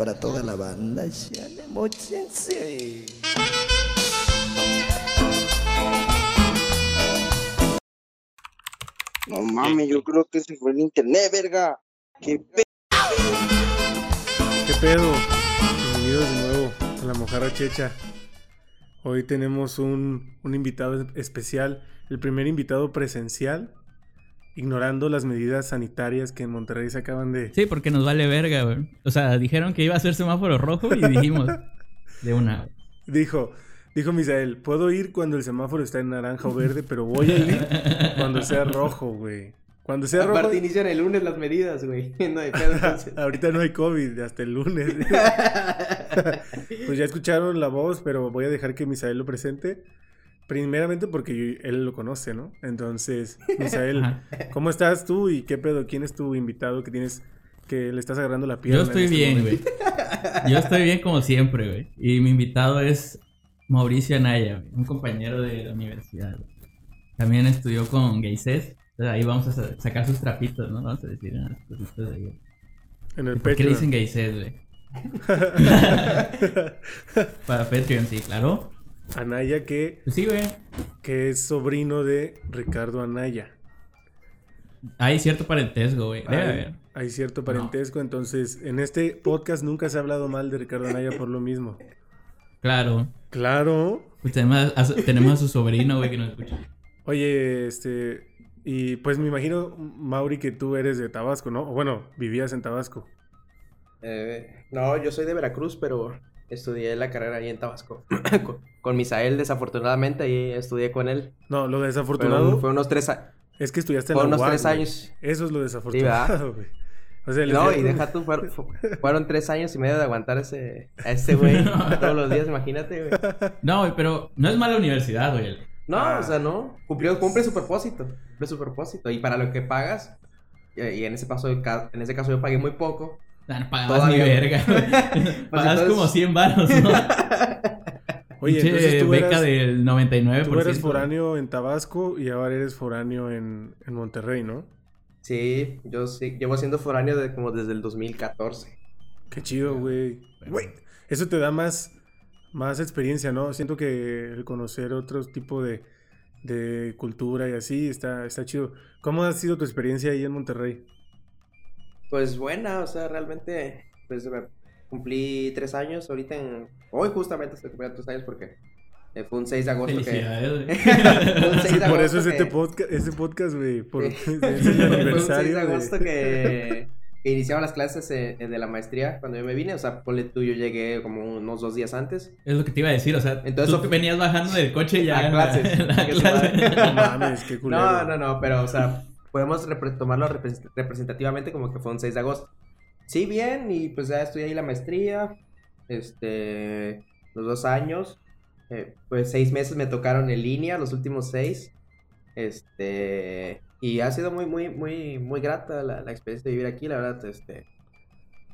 para toda la banda. Chale, mochense. No mames, yo creo que se fue el internet, verga. ¿Qué pe... ¿Qué pedo? Bienvenidos de nuevo a la Mojarra Checha. Hoy tenemos un, un invitado especial, el primer invitado presencial, ignorando las medidas sanitarias que en Monterrey se acaban de... Sí, porque nos vale verga, güey. O sea, dijeron que iba a ser semáforo rojo y dijimos de una. Dijo, dijo Misael, puedo ir cuando el semáforo está en naranja o verde, pero voy a ir cuando sea rojo, güey. Cuando sea rojo... Aparte inician el lunes las medidas, güey. No hay pedo, entonces. Ahorita no hay COVID, hasta el lunes. pues ya escucharon la voz, pero voy a dejar que Misael lo presente. Primeramente porque yo- él lo conoce, ¿no? Entonces, Misael. ¿cómo estás tú y qué pedo? ¿Quién es tu invitado que tienes que le estás agarrando la pierna? Yo estoy este bien, güey. Yo estoy bien como siempre, güey. Y mi invitado es Mauricio Anaya, un compañero de la universidad. También estudió con Gayses. Entonces ahí vamos a sa- sacar sus trapitos, ¿no? Vamos a decir unas cositas de ahí. En el ¿Por qué le dicen Gayses, güey? Para Patreon, sí, claro. Anaya que, Pues sí, güey. que es sobrino de Ricardo Anaya. Hay cierto parentesco, güey. Debe Hay, haber. hay cierto parentesco, entonces en este podcast nunca se ha hablado mal de Ricardo Anaya por lo mismo. Claro. Claro. Pues tenemos a, su, tenemos a su sobrino, güey, que nos escucha. Oye, este, y pues me imagino, Mauri, que tú eres de Tabasco, ¿no? O bueno, vivías en Tabasco. Eh, no, yo soy de Veracruz, pero estudié la carrera ahí en Tabasco. con, con Misael, desafortunadamente, ahí estudié con él. No, lo Fue, desafortunado un- fue unos tres años. es que estudiaste en Fue la unos tres años. Eso es lo desafortunado, güey. O sea, No, y deja tú, fueron, fu- fueron tres años y medio de aguantar ese, a ese güey todos los días, imagínate, güey. No, güey, pero no es mala universidad, güey. No, Ah. o sea, no. Cumplió, cumple su propósito. Cumple su propósito. Y para lo que pagas, y, y en ese paso, en ese caso yo pagué muy poco. No pagabas Todavía ni verga. güey. Pagas entonces- como 100 baros, ¿no? Oye, Pinche entonces tú beca eras, del 99%. tú eres foráneo en Tabasco y ahora eres foráneo en, en Monterrey, ¿no? Sí, yo sí, llevo siendo foráneo de, como desde el 2014. Qué chido, güey. Güey, eso te da más, más experiencia, ¿no? Siento que el conocer otro tipo de, de cultura y así está, está chido. ¿Cómo ha sido tu experiencia ahí en Monterrey? Pues buena, o sea, realmente, pues me- cumplí tres años ahorita en... Hoy justamente estoy cumpliendo tres años porque eh, fue un 6 de agosto que... Felicidades, güey. Fue un 6 de Por eso agosto es este que- podcast, este podcast, güey. Por, el Fue un 6 de aniversario. agosto de- que, que iniciaban las clases eh, de la maestría cuando yo me vine. O sea, ponle tú, yo llegué como unos dos días antes. Es lo que te iba a decir, o sea, Entonces, tú venías bajando del coche ya A la- clases, la clase. No mames, qué culero. No, no, no, pero, o sea, podemos tomarlo repres- representativamente como que fue un 6 de agosto. Sí, bien, y pues ya estoy ahí la maestría, este, los dos años, eh, pues seis meses me tocaron en línea, los últimos seis, este, y ha sido muy, muy, muy, muy grata la, la experiencia de vivir aquí, la verdad, este,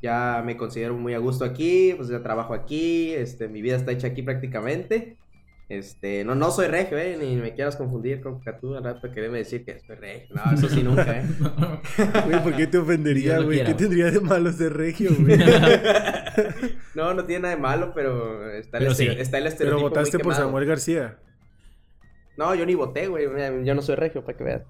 ya me considero muy a gusto aquí, pues ya trabajo aquí, este, mi vida está hecha aquí prácticamente. Este, no, no soy regio, eh, ni me quieras confundir con Catú al rato quererme decir que soy regio. No, eso sí nunca, eh. Güey, ¿por qué te ofendería, güey? ¿Qué tendría de malo ser regio, güey? No, no tiene nada de malo, pero está el, Pero estere- sí. está el Pero estereotipo muy votaste por quemado. Samuel García. No, yo ni voté, güey. Yo no soy regio, para que veas.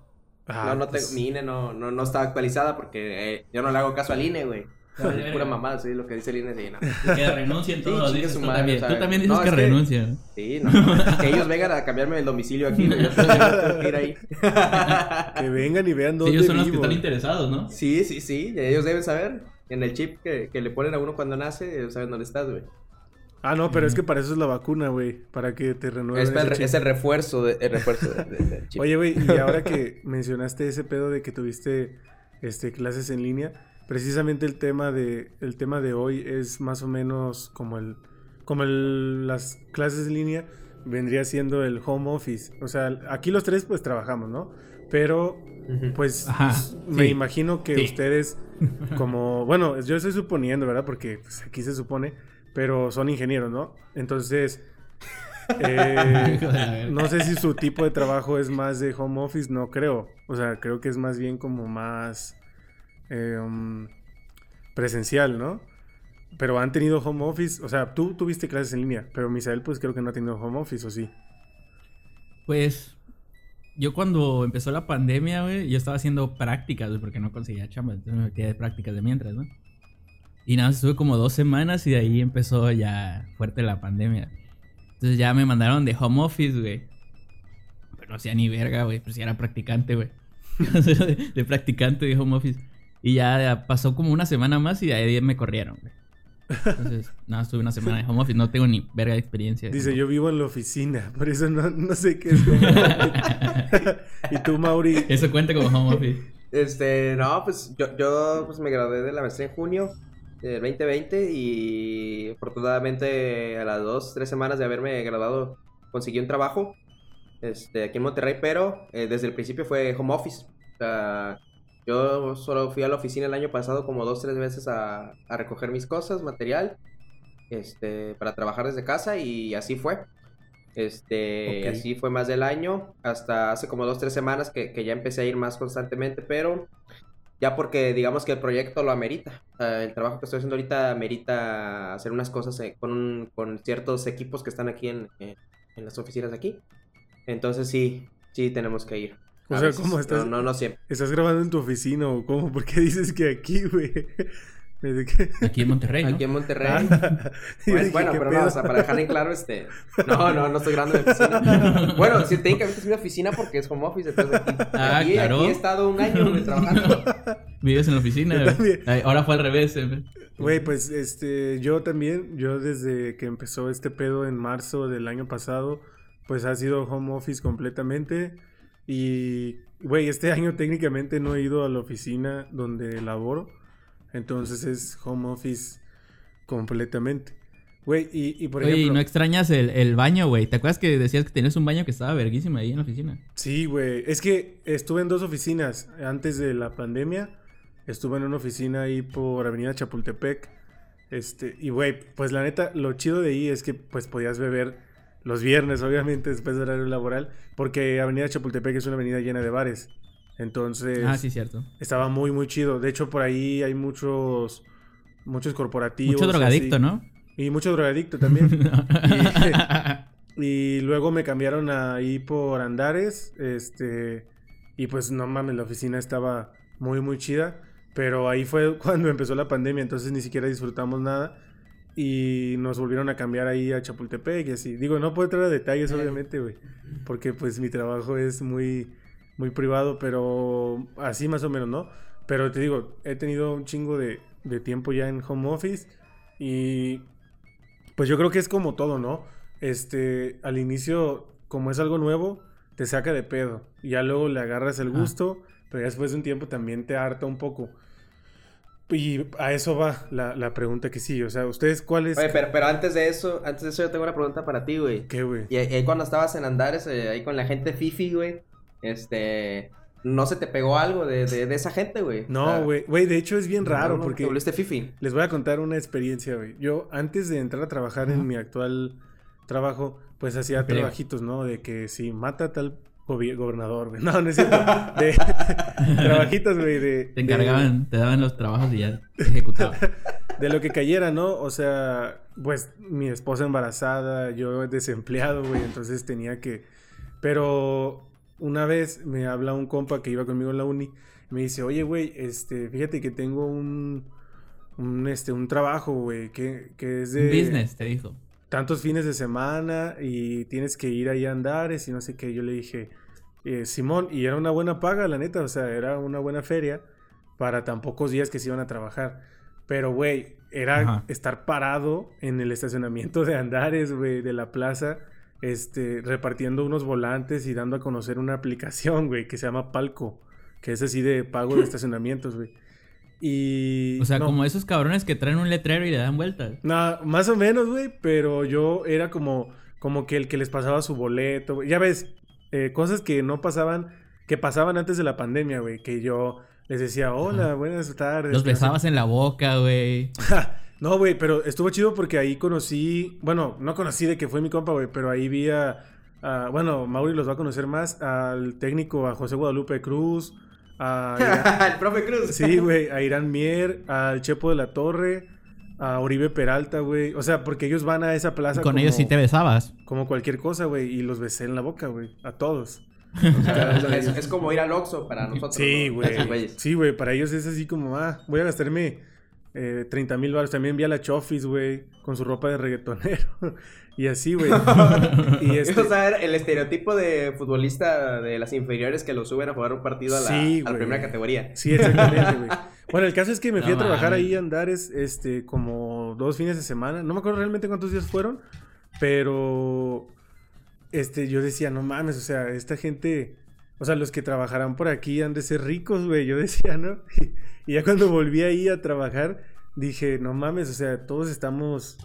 Ah, no, no pues, tengo, mi INE no, no, no está actualizada porque eh, yo no le hago caso al INE, güey. No, Es ya, pura mamada, sí, lo que dice el INE, sí, no. Que renuncien todos, dices su tú madre, también. o sea, Tú también dices no, que es que-. Sí, no. que ellos vengan a cambiarme el domicilio aquí, güey. Yo que ir ahí. Que vengan y vean Sí, dónde ellos son los que están interesados, ¿no? Sí, sí, sí. Ellos deben saber. En el chip que, que le ponen a uno cuando nace, ellos saben dónde estás, güey. Ah, no, pero es que para eso es la vacuna, güey. Para que te renueven Es, el, ese chip. es el refuerzo, de, el refuerzo de- de- del chip. Oye, güey, y ahora que mencionaste ese pedo de que tuviste este, clases en línea, precisamente el tema de el tema de hoy es más o menos como el como el, las clases en línea vendría siendo el home office. O sea, aquí los tres pues trabajamos, ¿no? Pero pues Ajá, me sí. imagino que Sí. ustedes como, bueno, yo estoy suponiendo, ¿verdad? Porque pues, aquí se supone, pero son ingenieros, ¿no? Entonces, eh, no sé si su tipo de trabajo es más de home office, no creo. O sea, creo que es más bien como más um, presencial, ¿no? pero han tenido home office. O sea, tú tuviste clases en línea, pero Misael, pues creo que no ha tenido home office, ¿o sí? Pues yo cuando empezó la pandemia, güey, yo estaba haciendo prácticas, güey, porque no conseguía chamba, entonces me metía de prácticas de mientras, ¿no? Y nada, estuve como dos semanas y de ahí empezó ya fuerte la pandemia. Entonces ya me mandaron de home office, güey. Pero no hacía ni verga, güey, pero si era practicante, güey. de practicante de home office. Y ya pasó como una semana más y de ahí me corrieron, güey. Entonces, nada, estuve una semana de home office, no tengo ni verga de experiencia. Dice, yo vivo en la oficina, por eso no, no sé qué es. home office". y tú, Mauri. Eso cuenta como home office. Este, no, pues yo, yo pues, me gradué de la maestría en junio del 2020 y afortunadamente a las dos, tres semanas de haberme graduado conseguí un trabajo este, aquí en Monterrey, pero eh, desde el principio fue home office. O sea, yo solo fui a la oficina el año pasado como dos, tres veces a, a recoger mis cosas, material, este, para trabajar desde casa y así fue. Este, así fue más del año, hasta hace como dos, tres semanas que, que ya empecé a ir más constantemente, pero ya porque digamos que el proyecto lo amerita. El trabajo que estoy haciendo ahorita amerita hacer unas cosas eh, con, un- con ciertos equipos que están aquí en, en- en las oficinas de aquí. Entonces sí, sí tenemos que ir. O A sea, veces. ¿cómo estás? No, no, no siempre. ¿estás grabando en tu oficina o cómo? ¿Por qué dices que aquí, güey? ¿Desde que... Aquí en Monterrey, ¿no? Aquí en Monterrey. Ah, Bueno, dije, bueno, ¿qué pero pedo? no, o sea, para dejar en claro, este... No, no, no estoy grabando en mi oficina. Bueno, sí, técnicamente es mi oficina porque es home office, entonces aquí, Ah, aquí, claro. aquí he estado un año güey, trabajando. Vives en la oficina. Ay, Ahora fue al revés, eh. Güey, pues este, yo también, yo desde que empezó este pedo en marzo del año pasado, pues ha sido home office completamente. Y, güey, este año técnicamente no he ido a la oficina donde laboro. Entonces es home office completamente. Güey, y, y por Oye, ¿y ejemplo... no extrañas el, el baño, güey? ¿Te acuerdas que decías que tenías un baño que estaba verguísima ahí en la oficina? Sí, güey. Es que estuve en dos oficinas antes de la pandemia. Estuve en una oficina ahí por Avenida Chapultepec. Este, y güey, pues la neta, lo chido de ahí es que pues podías beber los viernes, obviamente, después del horario laboral, porque Avenida Chapultepec es una avenida llena de bares. Entonces, Ah, sí, cierto. estaba muy, muy chido. De hecho, por ahí hay muchos, muchos corporativos. Mucho drogadicto, así. ¿no? Y mucho drogadicto también. Y luego me cambiaron ahí por Andares, este, y pues no mames, la oficina estaba muy, muy chida, pero ahí fue cuando empezó la pandemia, entonces ni siquiera disfrutamos nada y nos volvieron a cambiar ahí a Chapultepec y así. Digo, no puedo entrar a detalles, obviamente, güey, porque pues mi trabajo es muy, muy privado, pero así más o menos, ¿no? Pero te digo, he tenido un chingo de, de tiempo ya en home office y pues yo creo que es como todo, ¿no? Este, al inicio, como es algo nuevo, te saca de pedo. Y ya luego le agarras el gusto, pero ya después de un tiempo también te harta un poco. Y a eso va la, la pregunta que sí. O sea, ¿ustedes cuáles? Oye, pero, pero antes de eso, antes de eso yo tengo una pregunta para ti, güey. ¿Qué, güey? Y ahí cuando estabas en Andares, eh, ahí con la gente Fifi, güey, este... ¿No se te pegó algo de, de, de esa gente, güey? No, güey. Güey, de hecho es bien raro no, no, porque Te volviste Fifi. les voy a contar una experiencia, güey. Yo antes de entrar a trabajar en mi actual trabajo, pues hacía trabajitos, ¿no? De que si mata a tal gobernador, güey. No, no es cierto. De trabajitos, güey, de... Te de- encargaban, te daban los trabajos y ya te ejecutaban. de lo que cayera, ¿no? O sea, pues mi esposa embarazada, yo desempleado, güey, entonces tenía que... Pero una vez me habla un compa que iba conmigo en la uni, me dice, oye, güey, este, fíjate que tengo un, un, este, un trabajo, güey, que, que es de... Business, te dijo. Tantos fines de semana y tienes que ir ahí a Andares y no sé qué. Yo le dije, eh, Simón, y era una buena paga, la neta, o sea, era una buena feria para tan pocos días que se iban a trabajar. Pero, güey, era Ajá. estar parado en el estacionamiento de Andares, güey, de la plaza, este, repartiendo unos volantes y dando a conocer una aplicación, güey, que se llama Palco, que es así de pago de estacionamientos, güey. Y... O sea, no. como esos cabrones que traen un letrero y le dan vueltas. No, más o menos, güey, pero yo era como, como que el que les pasaba su boleto. Ya ves, eh, cosas que no pasaban, que pasaban antes de la pandemia, güey, que yo les decía, hola, buenas tardes. Los besabas en la boca, güey. No, güey, pero estuvo chido porque ahí conocí, bueno, no conocí de que fue mi compa, güey, pero ahí vi a, a- bueno, Mauri los va a conocer más, al técnico, a José Guadalupe Cruz, a... el profe Cruz. Sí, güey, a Irán Mier, al Chepo de la Torre, a Oribe Peralta, güey. O sea, porque ellos van a esa plaza. Con como, ellos sí te besabas. Como cualquier cosa, güey. Y los besé en la boca, güey. A todos. O sea, es, es como ir al Oxxo para nosotros. Sí, güey. Sí, güey. Para ellos es así como, ah, voy a gastarme eh, 30 mil baros. También vi a la Chofis, güey, con su ropa de reggaetonero. y así, güey. y este... O sea, el estereotipo de futbolista de las inferiores que lo suben a jugar un partido a la, Sí, a la güey. primera categoría. Sí, exactamente, güey. Bueno, el caso es que me fui No a trabajar ahí a Andares, este, como dos fines de semana. No me acuerdo realmente cuántos días fueron, pero, este, yo decía, no mames, o sea, esta gente, o sea, los que trabajarán por aquí han de ser ricos, güey. Yo decía, ¿no? Y, y ya cuando volví ahí a trabajar, dije, no mames, o sea, todos estamos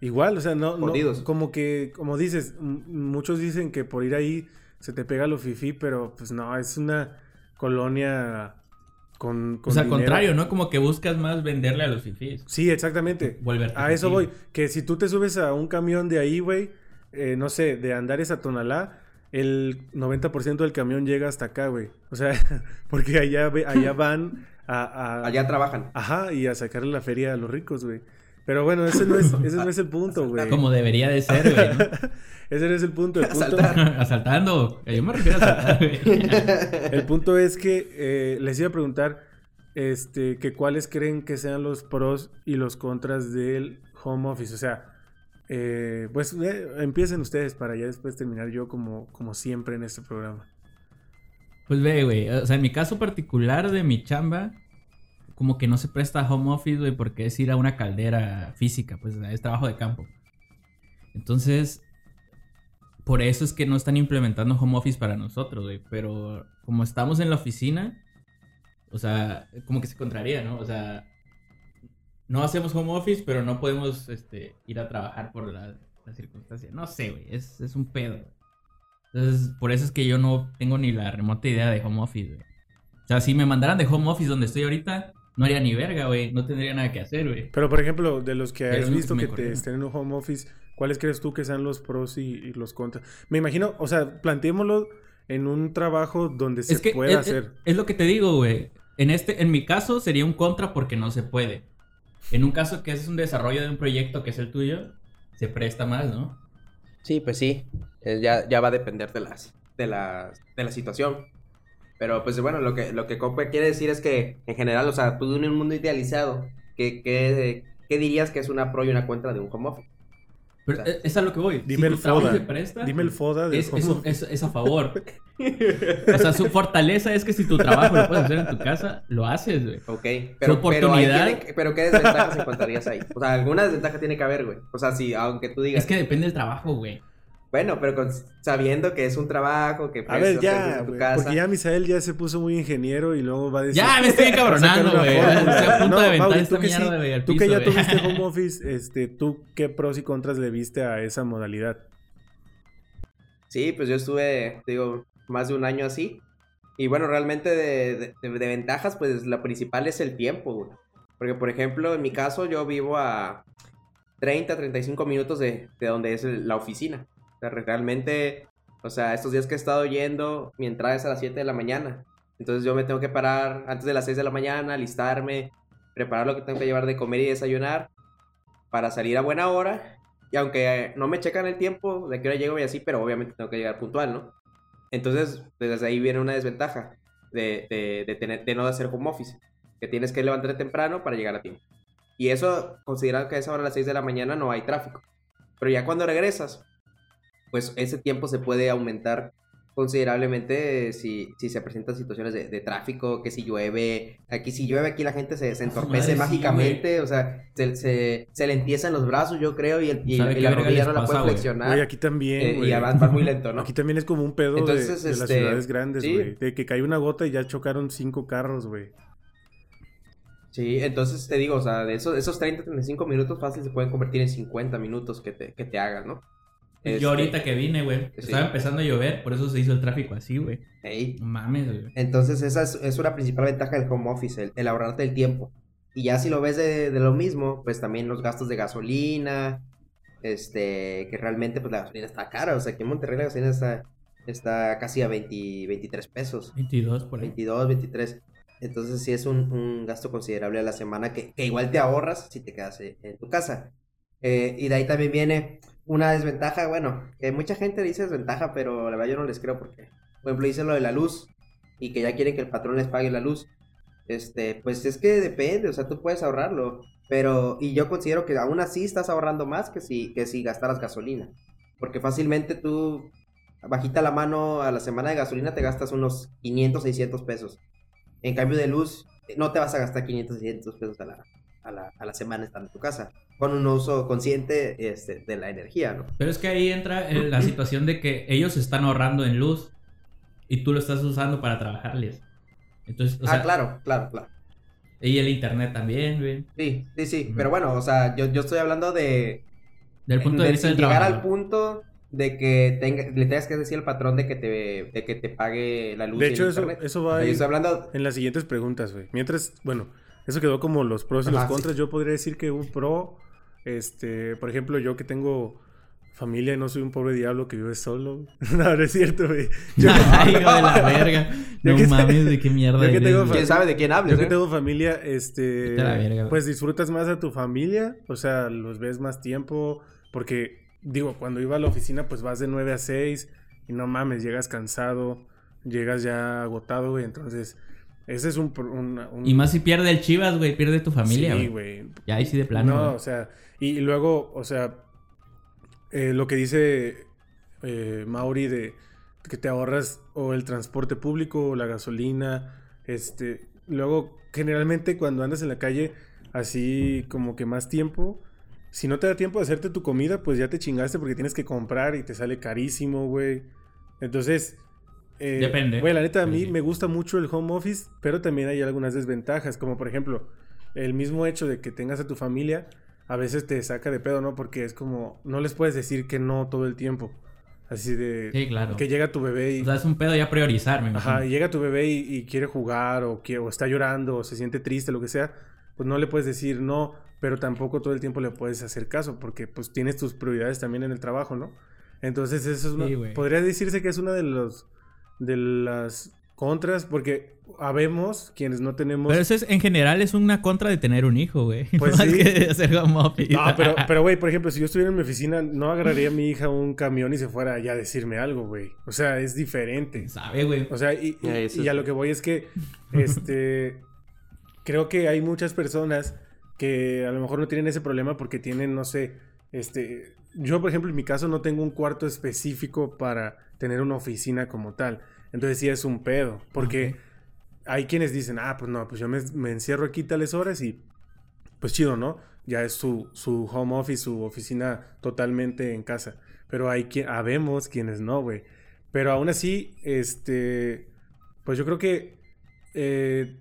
igual, o sea, no, como que, como dices, muchos dicen que por ir ahí se te pega lo fifí, pero pues no, es una colonia con, con O sea, al contrario, ¿no? Como que buscas más venderle a los fifís. Sí, exactamente. Volverte A eso fifí. voy. Que si tú te subes a un camión de ahí, güey, eh, no sé, de Andares a Tonalá, el 90% del camión llega hasta acá, güey. O sea, porque allá, ve- allá van a, a- Allá trabajan. Ajá, y a sacarle la feria a los ricos, güey. Pero bueno, ese no es, ese no es el punto, güey. Como debería de ser, güey. ¿no? Ese no es el punto. El punto. Asaltando. Yo me refiero a asaltar, güey. el punto es que eh, les iba a preguntar este, que cuáles creen que sean los pros y los contras del home office. O sea, eh, pues eh, empiecen ustedes para ya después terminar yo como, como siempre en este programa. Pues ve, güey. O sea, en mi caso particular de mi chamba, como que no se presta home office, güey, porque es ir a una caldera física, pues es trabajo de campo. Entonces, por eso es que no están implementando home office para nosotros, güey. Pero como estamos en la oficina, o sea, como que se contraría, ¿no? O sea, no hacemos home office, pero no podemos este, ir a trabajar por la, la circunstancia. No sé, güey. Es, es un pedo. Entonces, por eso es que yo no tengo ni la remota idea de home office, güey. O sea, si me mandaran de home office donde estoy ahorita, no haría ni verga, güey. No tendría nada que hacer, güey. Pero, por ejemplo, de los que has visto que te estén en un home office, ¿cuáles crees tú que sean los pros y, y los contras? Me imagino, o sea, planteémoslo en un trabajo donde se es pueda hacer. es- es lo que te digo, güey. En este, en mi caso sería un contra porque no se puede. En un caso que es un desarrollo de un proyecto que es el tuyo, se presta más, ¿no? Sí, pues sí. Ya, ya va a depender de las, de las, de la situación. Pero pues bueno, lo que, lo que Cope quiere decir es que en general, o sea, tú en un mundo idealizado, ¿qué, qué, qué dirías que es una pro y una contra de un home office? Pero O sea, es, a lo que voy. Dime si el tu trabajo FODA. se presta, Dime el FODA del es, es, office. es- es a favor. O sea, su fortaleza es que si tu trabajo lo puedes hacer en tu casa, lo haces, güey. Ok, pero, oportunidad- Pero, tiene- pero ¿qué desventajas encontrarías ahí? O sea, alguna desventaja tiene que haber, güey. O sea, sí, aunque tú digas, Es que depende del trabajo, güey. Bueno, pero con- sabiendo que es un trabajo, que A puedes ver, hacer ya, desde tu casa. porque ya Misael ya se puso muy ingeniero y luego va a decir... Ya me estoy encabronando, güey. a No, de tú que sí, Tú que ya tuviste home office, este, ¿tú qué pros y contras le viste a esa modalidad? Sí, pues yo estuve, digo, más de un año así. Y bueno, realmente de, de- de- de ventajas, pues la principal es el tiempo, güey. Porque, por ejemplo, en mi caso, yo vivo a 30, 35 minutos de, de donde es el- la oficina. Sea, realmente, o sea, estos días que he estado yendo, mi entrada es a las 7 de la mañana. Entonces yo me tengo que parar antes de las 6 de la mañana, alistarme, preparar lo que tengo que llevar de comer y desayunar para salir a buena hora. Y aunque no me checan el tiempo de qué hora llego y así, pero obviamente tengo que llegar puntual, ¿no? Entonces, pues, desde ahí viene una desventaja de, de, de tener, de no hacer home office, que tienes que levantarte temprano para llegar a tiempo. Y eso, considerando que a esa hora a las 6 de la mañana no hay tráfico. Pero ya cuando regresas, pues ese tiempo se puede aumentar considerablemente si, si se presentan situaciones de, de tráfico, que si llueve, aquí si llueve aquí la gente se, se entorpece madre, sí, mágicamente, o sea, se, se, se le empiezan los brazos yo creo y, el, y, ¿Sabe y la rodilla no la pasa, puede flexionar. Güey, aquí también, eh, güey. y vas muy lento, ¿no? Aquí también es como un pedo de- Entonces, de, las este, ciudades grandes, sí. güey. De que cae una gota y ya chocaron cinco carros, güey. Sí, entonces te digo, o sea, de esos, esos 30, 35 minutos fácil se pueden convertir en 50 minutos que te, que te hagan, ¿no? Este, Yo ahorita que vine, güey, sí. estaba empezando a llover, por eso se hizo el tráfico así, güey. Ey, No mames, güey. Entonces esa es, es una principal ventaja del home office, el, el ahorrarte el tiempo. Y ya si lo ves de, de lo mismo, pues también los gastos de gasolina, este, que realmente pues la gasolina está cara, o sea, aquí en Monterrey la gasolina está, está casi a 20, 23 pesos. 22 por ahí. 22, 23. Entonces sí es un, un gasto considerable a la semana que, que igual te ahorras si te quedas en tu casa. Eh, y de ahí también viene una desventaja, bueno, que mucha gente dice desventaja, pero la verdad yo no les creo porque, por ejemplo, dice lo de la luz y que ya quieren que el patrón les pague la luz. Este, pues es que depende, o sea, tú puedes ahorrarlo, pero, y yo considero que aún así estás ahorrando más que si, que si gastaras gasolina, porque fácilmente tú, bajita la mano a la semana de gasolina te gastas unos 500, 600 pesos. En cambio de luz, no te vas a gastar 500, 600 pesos a la, a la, a la semana estando en tu casa, con un uso consciente este, de la energía, ¿no? Pero es que ahí entra eh, la situación de que ellos están ahorrando en luz y tú lo estás usando para trabajarles. Entonces, o ah, sea, claro, claro, claro. y el internet también, güey. Sí, sí, sí, pero bueno, o sea, yo, yo estoy hablando de, Del punto de, de vista del llegar al punto de que tenga, le tengas que decir al patrón de que te, de que te pague la luz. De y el hecho, eso, internet. eso va estoy hablando... en las siguientes preguntas, güey. Mientras, bueno, eso quedó como los pros y los sí. contras. Yo podría decir que un pro, este, por ejemplo, yo que tengo familia y no soy un pobre diablo que vive solo. no, no es cierto, güey. Yo, Ay, hijo de la verga. Yo No que- mames, de qué mierda yo que eres, tengo ¿Quién sabe de quién hables? yo que eh? tengo familia, este, la verga, pues disfrutas más a tu familia, o sea, los ves más tiempo, porque, digo, cuando iba a la oficina, pues vas de 9 a 6 y no mames, llegas cansado, llegas ya agotado, güey, entonces, ese es un... pro- un- un- Y más si pierde el Chivas, güey, pierde tu familia, Sí, güey. Ya ahí sí de plano. No, o sea, y, luego, o sea, eh, lo que dice eh, Mauri de que te ahorras o el transporte público o la gasolina, este, luego generalmente cuando andas en la calle así como que más tiempo, si no te da tiempo de hacerte tu comida, pues ya te chingaste porque tienes que comprar y te sale carísimo, güey. Entonces, eh, Depende. Güey, la neta, a Sí, mí sí. me gusta mucho el home office, pero también hay algunas desventajas, como por ejemplo, el mismo hecho de que tengas a tu familia, a veces te saca de pedo, ¿no? Porque es como, no les puedes decir que no todo el tiempo. Así de Sí, claro. que llega tu bebé y, O sea, es un pedo ya priorizar, me imagino. ajá, y llega tu bebé y, y quiere jugar o, quiere, o está llorando o se siente triste, lo que sea, pues no le puedes decir no, pero tampoco todo el tiempo le puedes hacer caso porque pues tienes tus prioridades también en el trabajo, ¿no? Entonces eso es una, Sí, podría decirse que es una de los de las contras porque habemos quienes no tenemos Pero eso es, en general es una contra de tener un hijo, güey. Pues Más sí. que de hacer home office. No, pero, pero, güey, por ejemplo, si yo estuviera en mi oficina, no agarraría a mi hija a un camión y se fuera allá a decirme algo, güey. O sea, es diferente. Sabe, güey. O sea, y, y- a lo que voy es que, este, creo que hay muchas personas que a lo mejor no tienen ese problema porque tienen, no sé, este, yo por ejemplo en mi caso no tengo un cuarto específico para tener una oficina como tal. Entonces sí es un pedo, porque hay quienes dicen, ah, pues no, pues yo me, me encierro aquí tales horas y pues chido, ¿no? Ya es su, su home office, su oficina totalmente en casa. Pero hay quien, habemos quienes no, güey. Pero aún así, este, pues yo creo que, eh,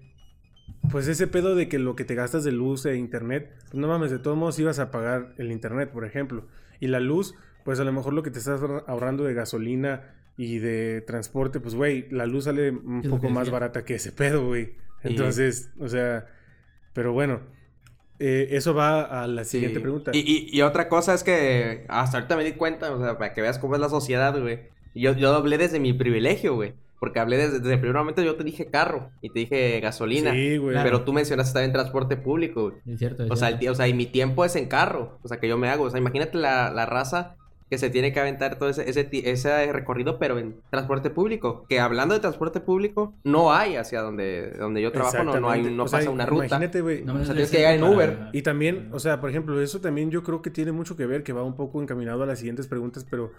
pues ese pedo de que lo que te gastas de luz e internet, pues no mames, de todos modos ibas a pagar el internet, por ejemplo. Y la luz, pues a lo mejor lo que te estás ahorra- ahorrando de gasolina y de transporte, pues güey, la luz sale un poco más barata que ese pedo, güey. Y- Entonces, o sea, pero bueno, eh, eso va a la siguiente Sí. pregunta. Y, y- y otra cosa es que hasta ahorita me di cuenta, o sea, para que veas cómo es la sociedad, güey. Yo, yo hablé desde mi privilegio, güey. Porque hablé desde, desde el primer momento, yo te dije carro y te dije gasolina. Sí, güey. Pero tú mencionaste también transporte público, güey. Es cierto. es O sea, el cierto. o sea, y mi tiempo es en carro. O sea, que yo me hago. O sea, imagínate la, la raza que se tiene que aventar todo ese, ese, ese recorrido, pero en transporte público. Que hablando de transporte público, no hay hacia donde, donde yo trabajo, no, no, hay, Exactamente. no O sea, pasa una ruta. Imagínate, güey. No me o sea, sale tienes que llegar en Uber. Y también, o sea, por ejemplo, eso también yo creo que tiene mucho que ver, que va un poco encaminado a las siguientes preguntas, pero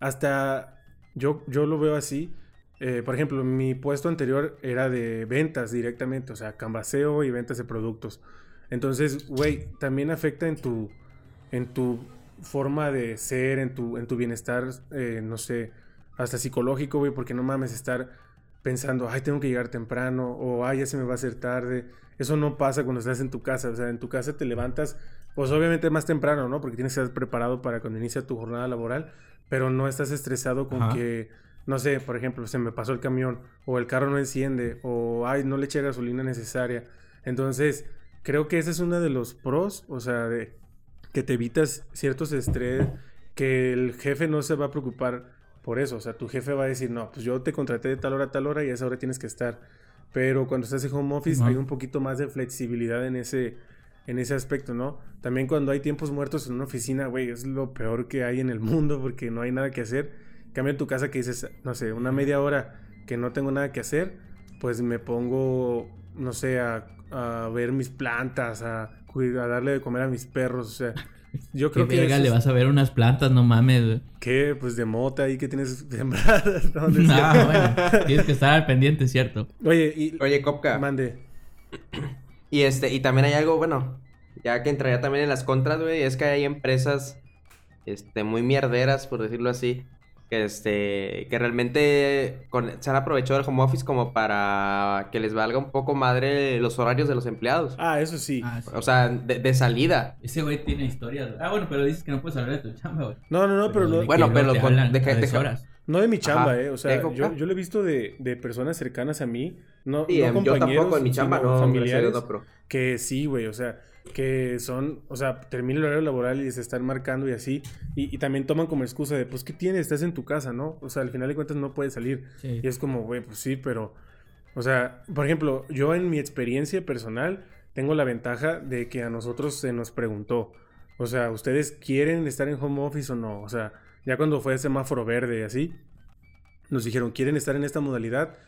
hasta yo, yo lo veo así. Eh, por ejemplo, mi puesto anterior era de ventas directamente, o sea, cambaseo y ventas de productos. Entonces, güey, también afecta en tu, en tu forma de ser, en tu, en tu bienestar, eh, no sé, hasta psicológico, güey, porque no mames estar pensando, ay, tengo que llegar temprano, o ay, ya se me va a hacer tarde. Eso no pasa cuando estás en tu casa, o sea, en tu casa te levantas, pues obviamente más temprano, ¿no? Porque tienes que estar preparado para cuando inicia tu jornada laboral, pero no estás estresado con Ajá. que, no sé, por ejemplo, se me pasó el camión, o el carro no enciende, o ay, no le eché gasolina necesaria. Entonces, creo que ese es uno de los pros, o sea, de que te evitas ciertos estrés, que el jefe no se va a preocupar por eso, o sea, tu jefe va a decir, no, pues yo te contraté de tal hora a tal hora y a esa hora tienes que estar. pero cuando estás en home office hay un poquito más de flexibilidad en ese, en ese aspecto, ¿no? También cuando hay tiempos muertos en una oficina, güey, es lo peor que hay en el mundo porque no hay nada que hacer. Cambia en tu casa que dices, no sé, una media hora que no tengo nada que hacer, pues me pongo, no sé, a, a ver mis plantas, a, a darle de comer a mis perros, o sea, yo ¿Qué creo que... verga eso le es- vas a ver unas plantas? No mames, güey. ¿Qué? Pues de mota ahí que tienes sembradas. ¿no? No es bueno, tienes que estar al pendiente, ¿cierto? Oye, y... Oye, Copca. Mande. Y este, y también hay algo, bueno, ya que entraría también en las contras, güey, es que hay empresas este muy mierderas, por decirlo así, que este que realmente con- se han aprovechado del home office como para que les valga un poco madre los horarios de los empleados. Ah, eso sí. Ah, sí. O sea, de, de salida. Ese güey tiene historias. Ah, bueno, pero dices que no puedes hablar de tu chamba, güey. No, no, no, pero no, de Bueno, pero con- hablan a deja- deshoras. no de mi chamba, Ajá. ¿eh? O sea, yo, yo lo he visto de, de personas cercanas a mí. No, Sí, no em, yo tampoco en mi chamba, no, familiares. No, pero- Que sí, güey, o sea, que son, o sea, termina el horario laboral y se están marcando y así. Y, y también toman como excusa de, pues, ¿qué tienes? Estás en tu casa, ¿no? O sea, al final de cuentas no puedes salir. Sí. Y es como, güey, pues sí, pero... O sea, por ejemplo, yo en mi experiencia personal tengo la ventaja de que a nosotros se nos preguntó. O sea, ¿ustedes quieren estar en home office o no? O sea, ya cuando fue semáforo verde y así, nos dijeron, ¿quieren estar en esta modalidad?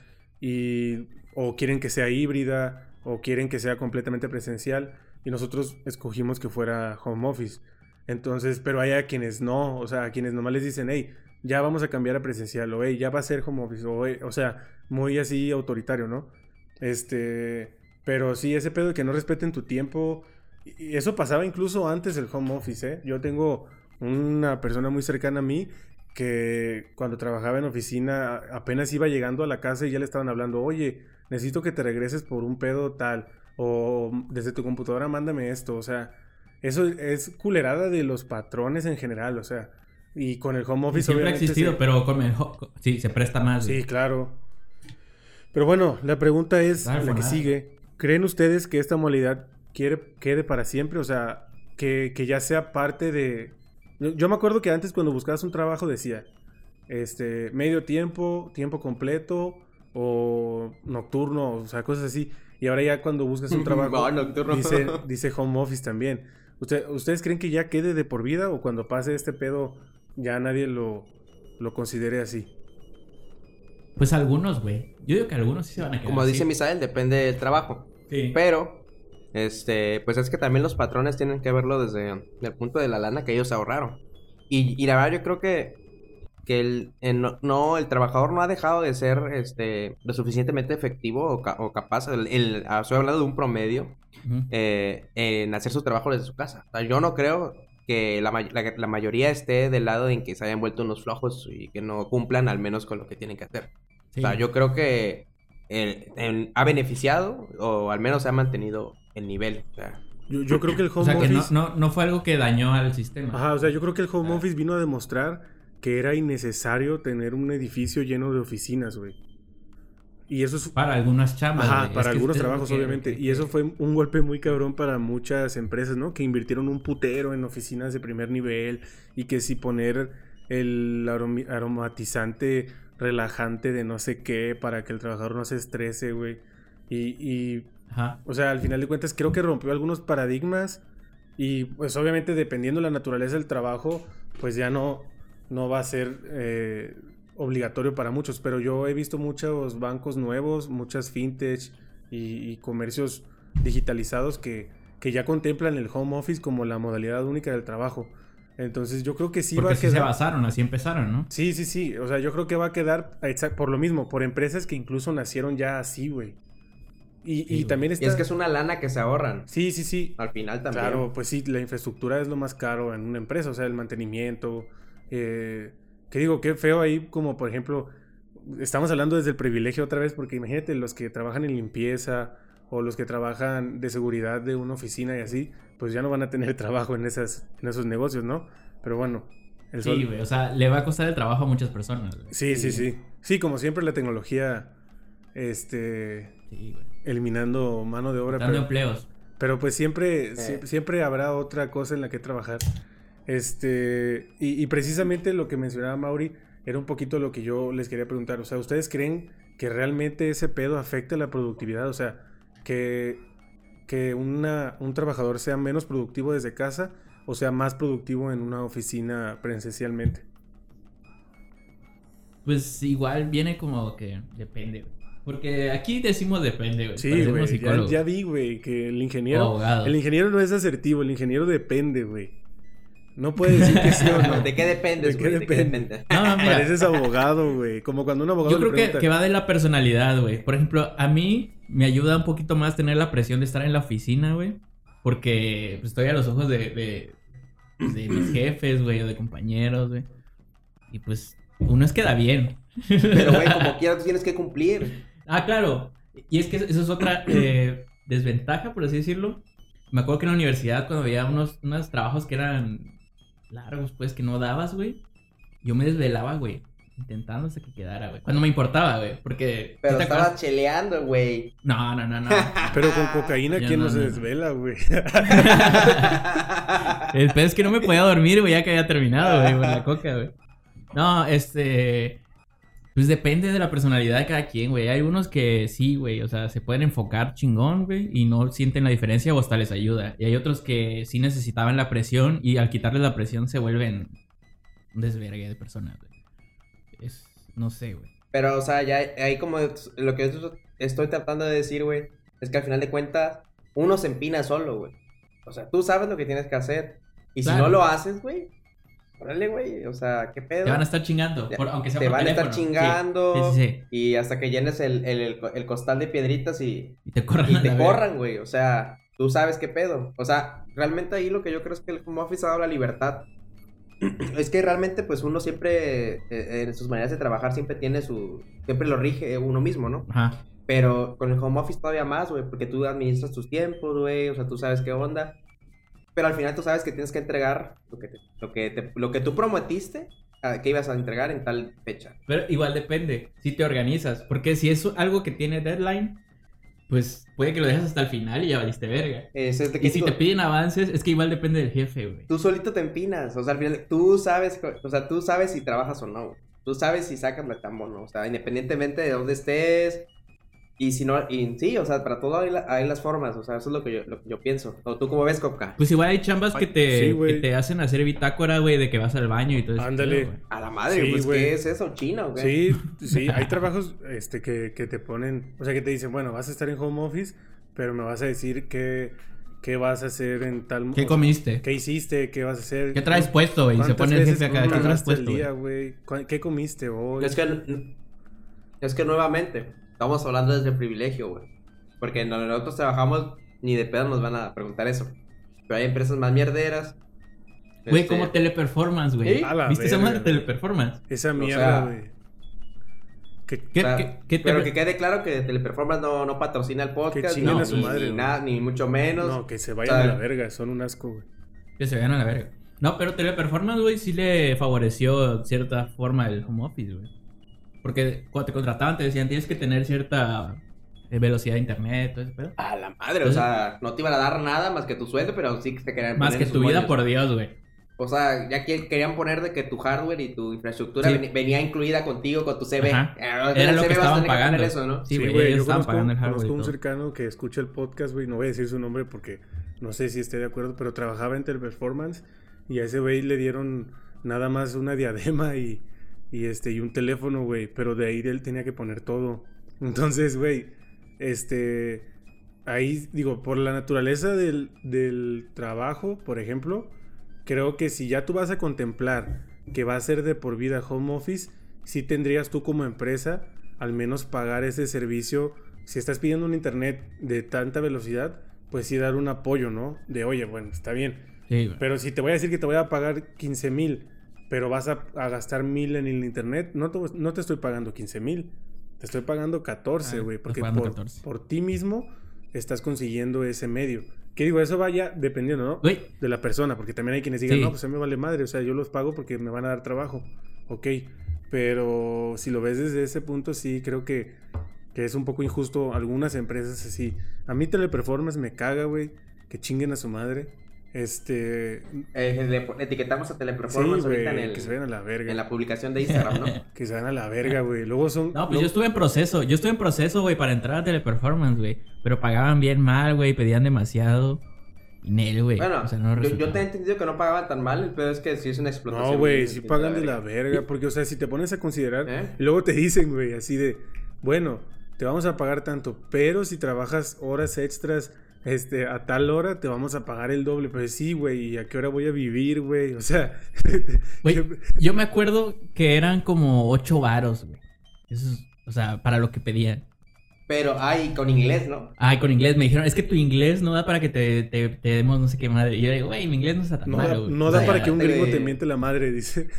Y, o quieren que sea híbrida, o quieren que sea completamente presencial. Y nosotros escogimos que fuera home office. Entonces, pero hay a quienes no, o sea, a quienes nomás les dicen, hey, ya vamos a cambiar a presencial, o hey, ya va a ser home office, o, o sea, muy así autoritario, ¿no? Este, pero sí, ese pedo de que no respeten tu tiempo, y eso pasaba incluso antes del home office, ¿eh? Yo tengo una persona muy cercana a mí que cuando trabajaba en oficina apenas iba llegando a la casa y ya le estaban hablando, oye, necesito que te regreses por un pedo tal, o desde tu computadora mándame esto, o sea, eso es culerada de los patrones en general, o sea, y con el home office siempre ha obviamente existido, se- pero con el sí, se presta más. Sí, claro. Pero bueno, la pregunta es Claro, la que nada. sigue. ¿Creen ustedes que esta modalidad quiere, quede para siempre? O sea, que, que ya sea parte de... Yo me acuerdo que antes cuando buscabas un trabajo decía, este, medio tiempo, tiempo completo o nocturno, o sea, cosas así. Y ahora ya cuando buscas un trabajo, No, dice, dice home office también. ¿Usted- ¿Ustedes creen que ya quede de por vida o cuando pase este pedo ya nadie lo, lo considere así? Pues algunos, güey. Yo digo que algunos sí se van a quedar. Como así. dice Misael, depende del trabajo. Sí. Pero, este, pues es que también los patrones tienen que verlo desde el punto de la lana que ellos ahorraron. Y, y la verdad yo creo que, que el, en no, no, el trabajador no ha dejado de ser este, lo suficientemente efectivo o, ca- o capaz, el, el- ah, estoy hablando de un promedio, eh, en hacer su trabajo desde su casa. O sea, yo no creo que la, may- la- la mayoría esté del lado en que se hayan vuelto unos flojos y que no cumplan al menos con lo que tienen que hacer. Sí. O sea, yo creo que eh, ha beneficiado o al menos ha mantenido el nivel. O sea, Yo, yo creo que el home O sea, que no, no, no fue algo que dañó al sistema. Ajá, o sea, yo creo que el home Ah. office vino a demostrar que era innecesario tener un edificio lleno de oficinas, güey. Y eso es... Para algunas chambas. Ajá, para Es algunos trabajos, que- obviamente. que- Y eso fue un golpe muy cabrón para muchas empresas, ¿no? Que invirtieron un putero en oficinas de primer nivel y que si poner el aromatizante relajante de no sé qué para que el trabajador no se estrese, güey. Y, y Ajá. o sea, al final de cuentas creo que rompió algunos paradigmas y pues obviamente dependiendo de la naturaleza del trabajo, pues ya no, no va a ser eh, obligatorio para muchos, pero yo he visto muchos bancos nuevos, muchas fintech y, y comercios digitalizados que, que ya contemplan el home office como la modalidad única del trabajo. Entonces yo creo que sí va a así se quedar... basaron, así empezaron, ¿no? Sí, sí, sí. O sea, yo creo que va a quedar por lo mismo, por empresas que incluso nacieron ya así, güey. Y, Sí, y güey. también y está... es que es una lana que se ahorran. Sí, sí, sí. Al final también. Claro, pues sí, la infraestructura es lo más caro en una empresa, o sea, el mantenimiento. Eh, que digo, qué feo ahí, como por ejemplo, estamos hablando desde el privilegio otra vez, porque imagínate los que trabajan en limpieza o los que trabajan de seguridad de una oficina y así, pues ya no van a tener trabajo en, esas, en esos negocios, ¿no? Pero bueno, el sol. Sí, güey. O sea, le va a costar el trabajo a muchas personas. Sí, sí, sí. Sí, como siempre la tecnología, este, Sí, güey. eliminando mano de obra. Dando pero- empleos. Pero pues siempre, Eh. sie- siempre habrá otra cosa en la que trabajar. Este, y, y precisamente lo que mencionaba Mauri era un poquito lo que yo les quería preguntar. O sea, ¿ustedes creen que realmente ese pedo afecte la productividad. O sea, que, que una, un trabajador sea menos productivo desde casa o sea más productivo en una oficina presencialmente. Pues igual viene como que depende. Porque aquí decimos depende, güey. Sí, güey. Ya, vi, güey, que el ingeniero. abogados. El ingeniero no es asertivo, el ingeniero depende, güey. No puede decir que sí o no. ¿De qué dependes, ¿De qué güey? ¿De qué depende? No, no, mira. Pareces abogado, güey. Como cuando un abogado Yo creo le que, pregunta, que va de la personalidad, güey. Por ejemplo, a mí me ayuda un poquito más tener la presión de estar en la oficina, güey. Porque pues, estoy a los ojos de, de, de mis jefes, güey, o de compañeros, güey. Y pues uno es queda bien. Pero, güey, como quiera, tú tienes que cumplir. Ah, claro. Y es que eso es otra eh, desventaja, por así decirlo. Me acuerdo que en la universidad, cuando veía unos, unos trabajos que eran largos, pues, que no dabas, güey. Yo me desvelaba, güey. Intentando hasta que quedara, güey. Cuando me importaba, güey. Porque. Pero ¿sí te estaba acuerdas? cheleando, güey. No, no, no, no. Pero con cocaína, ¿quién no, no, se no. desvela, güey? El pedo es que no me podía dormir, güey, ya que había terminado, güey, con la coca, güey. No, este. Pues depende de la personalidad de cada quien, güey. Hay unos que sí, güey, o sea, se pueden enfocar chingón, güey, y no sienten la diferencia o hasta les ayuda. Y hay otros que sí necesitaban la presión y al quitarles la presión se vuelven un desvergue de personas, güey. Es. No sé, güey. Pero, o sea, ya ahí como lo que estoy tratando de decir, güey, es que al final de cuentas, uno se empina solo, güey. O sea, tú sabes lo que tienes que hacer. Y Claro. si no lo haces, güey, órale, güey. O sea, ¿qué pedo? Te van a estar chingando, por- aunque sea te por van a estar chingando. Sí, sí, sí. Y hasta que llenes el, el, el, costal de piedritas y, Y te corran. y te corran, güey. O sea, tú sabes qué pedo. O sea, realmente ahí lo que yo creo es que el home office ha dado la libertad. Es que realmente, pues uno siempre, eh, en sus maneras de trabajar, siempre tiene su. Siempre lo rige uno mismo, ¿no? Ajá. Pero con el home office todavía más, güey, porque tú administras tus tiempos, güey, o sea, tú sabes qué onda. Pero al final tú sabes que tienes que entregar lo que, te- lo que, te- lo que tú prometiste a- que ibas a entregar en tal fecha. Pero igual depende, si te organizas. Porque si es algo que tiene deadline, pues puede que lo dejes hasta el final y ya valiste verga. Es que Y si te piden avances, es que igual depende del jefe, güey. tú solito te empinas, o sea, al final tú sabes, o sea, tú sabes si trabajas o no. Tú sabes si sacas la chamba o no, o sea, independientemente de dónde estés. Y si no, y sí, o sea, para todo hay, la- hay las formas, o sea, eso es lo que yo, lo que yo pienso. ¿O tú cómo ves, Coca? Pues igual hay chambas que te, sí, güey. que te hacen hacer bitácora, güey, de que vas al baño y todo eso. Ándale. A la madre, Sí, pues, güey. ¿qué es eso? ¿China o qué? Sí, sí, hay trabajos este, que, que te ponen, o sea, que te dicen, bueno, vas a estar en home office, pero me vas a decir qué, qué vas a hacer en tal... ¿Qué comiste? ¿Qué hiciste? ¿Qué vas a hacer? ¿Qué traes puesto, güey? Y Se ¿Cuántas pone el jefe acá. ¿Qué traes puesto, día, güey? güey? ¿Cu- ¿Qué comiste hoy? Es que, es que nuevamente, estamos hablando desde el privilegio, güey. Porque donde nosotros trabajamos, ni de pedo nos van a preguntar eso. Pero hay empresas más mierderas. Güey, este, como teleperformance, güey. La ¿Viste esa madre teleperformance? Esa mierda, güey. Que- ¿Qué, o sea, qué- qué te- Pero que quede claro que Teleperformance no, no patrocina el podcast, chinguen ni, a su ni- madre, ni nada, ni mucho menos. No, que se vayan o sea, a la verga, son un asco, güey. Que se vayan a la verga. No, pero teleperformance, güey, sí le favoreció cierta forma el home office, güey. Porque cuando te contrataban te decían tienes que tener cierta eh, velocidad de internet, todo ese pedo. A la madre, o sea, no te iban a dar nada más que tu sueldo, pero sí que te querían Más poner que tu vida, por Dios, güey. O sea, ya que- querían poner de que tu hardware y tu infraestructura Sí. ven- venía incluida contigo con tu CV. Ajá. En Era el lo que CV estaban pagando. eso, ¿no? Sí, Sí, güey, güey, ellos yo estaban conozco, pagando el hardware conozco y un cercano que escucha el podcast, güey, no voy a decir su nombre porque no sé si esté de acuerdo, pero trabajaba en Teleperformance y a ese güey le dieron nada más una diadema y, y este y un teléfono, güey, pero de ahí él tenía que poner todo. Entonces, güey, este ahí digo, por la naturaleza del, del trabajo, por ejemplo, creo que si ya tú vas a contemplar que va a ser de por vida home office, sí tendrías tú como empresa al menos pagar ese servicio. Si estás pidiendo un internet de tanta velocidad, pues sí dar un apoyo, ¿no? De, oye, bueno, está bien. Sí. Pero si te voy a decir que te voy a pagar 15 mil, pero vas a, a gastar mil en el internet, no te, no te estoy pagando 15 mil. Te estoy pagando 14, Ah, güey. porque por, 14. por ti mismo estás consiguiendo ese medio. Que digo, eso vaya dependiendo, ¿no? De la persona, porque también hay quienes digan, Sí. no, pues a mí me vale madre, o sea, yo los pago porque me van a dar trabajo, ok, pero si lo ves desde ese punto, sí, creo que, que es un poco injusto algunas empresas así. A mí Teleperformance me caga, güey, que chinguen a su madre, Este. Eh, le- etiquetamos a Sí, Teleperformance ahorita en, el- que se vayan a la verga. en la publicación de Instagram, ¿no? Que se vayan a la verga, güey. Luego son. No, pues lo- yo estuve en proceso. Yo estuve en proceso, güey, para entrar a Teleperformance, güey. Pero pagaban bien mal, güey. Pedían demasiado. Y Nel, güey. Bueno, o sea, no yo, te he entendido que no pagaban tan mal, el pedo es que sí es una explotación. No, güey, sí pagan de la verga. Porque, o sea, si te pones a considerar. ¿Eh? Y luego te dicen, güey, así de. Bueno, te vamos a pagar tanto. Pero si trabajas horas extras. Este, a tal hora te vamos a pagar el doble. Pues sí, güey, ¿y a qué hora voy a vivir, güey? O sea, Güey, yo- me acuerdo que eran como ocho varos, güey. Eso es, o sea, para lo que pedían. Pero, ay, con inglés, ¿no? Ay, con inglés me dijeron, es que tu inglés no da para que te, te, te demos no sé qué madre. Y yo digo, güey, mi inglés no está tan no da, malo, güey. no O da sea, para que un gringo te miente la madre, dice.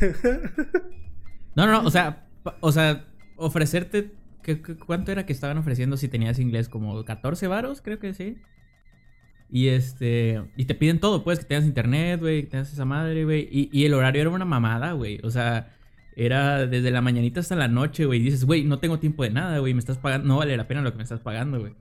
No, no, no, o sea, o sea, ofrecerte, ¿qué, qué- cuánto era que estaban ofreciendo si tenías inglés? Como 14 varos, creo que sí. Y este, y te piden todo, pues, que tengas internet, güey, que tengas esa madre, güey. Y, y el horario era una mamada, güey. O sea, era desde la mañanita hasta la noche, güey. Y dices, güey, no tengo tiempo de nada, güey, me estás pagando, no vale la pena lo que me estás pagando, güey.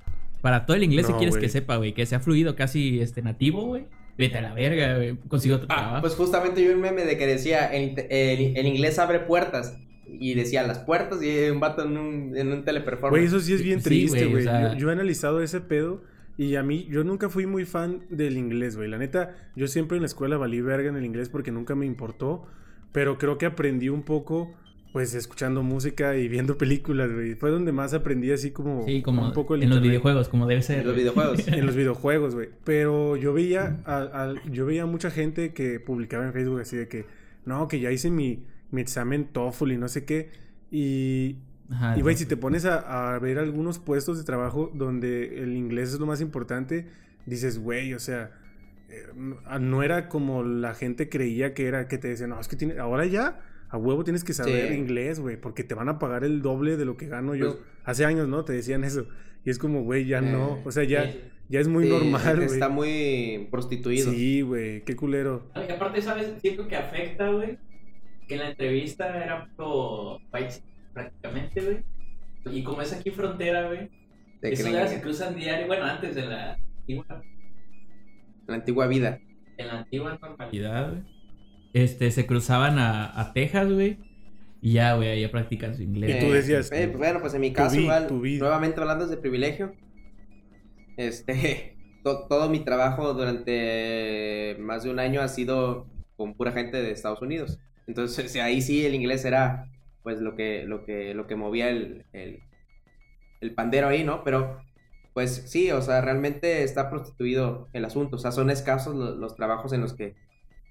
Para todo el inglés si No, quieres güey. que sepa, güey, que sea fluido, casi este nativo, güey. Vete a la verga, güey. Consigo otro Ah, trabajo. pues justamente yo vi un meme de que decía, el, el- el inglés abre puertas. Y decía las puertas y un vato en un, en un teleperformance. Güey, eso sí es bien Sí, triste, güey, o güey. sea- yo, yo he analizado ese pedo y a mí, yo nunca fui muy fan del inglés, güey. La neta, yo siempre en la escuela valí verga en el inglés porque nunca me importó. Pero creo que aprendí un poco, pues, escuchando música y viendo películas, güey. Fue donde más aprendí así como, sí, como un poco el en los videojuegos, como debe ser. En los videojuegos. En los videojuegos, güey. Pero yo veía, a, a- yo veía mucha gente que publicaba en Facebook así de que, no, que ya hice mi, mi examen TOEFL y no sé qué. Y, Ajá, y, güey, no. si te pones a, a ver algunos puestos de trabajo donde el inglés es lo más importante, dices, güey, o sea, eh, no- era como la gente creía que era, que te decían, no, es que tiene, ahora ya, a huevo tienes que saber Sí. inglés, güey, porque te van a pagar el doble de lo que gano yo. Pues- Hace años, ¿no? Te decían eso. Y es como, güey, ya no. Eh, O sea, ya, Sí. ya es muy Sí, normal, güey. Está muy prostituido. Sí, güey, qué culero. Y aparte, ¿sabes? Siento que afecta, güey. Que en la entrevista era puro país, prácticamente, güey. Y como es aquí frontera, güey. Que Esos la, ya se cruzan diario. Bueno, antes de la antigua, la antigua vida. en la antigua normalidad, güey. Este, se cruzaban a, a Texas, güey. Y ya, güey, ahí ya practican su inglés. Y tú decías, eh, pues bueno, pues en mi tu caso, vi- igual, tu vida. nuevamente hablando de privilegio, este, to- todo mi trabajo durante más de un año ha sido con pura gente de Estados Unidos. Entonces, ahí sí el inglés era, pues, lo que, lo que, lo que movía el, el, el pandero ahí, ¿no? Pero, pues, sí, o sea, realmente está prostituido el asunto. O sea, son escasos lo- los, trabajos en los que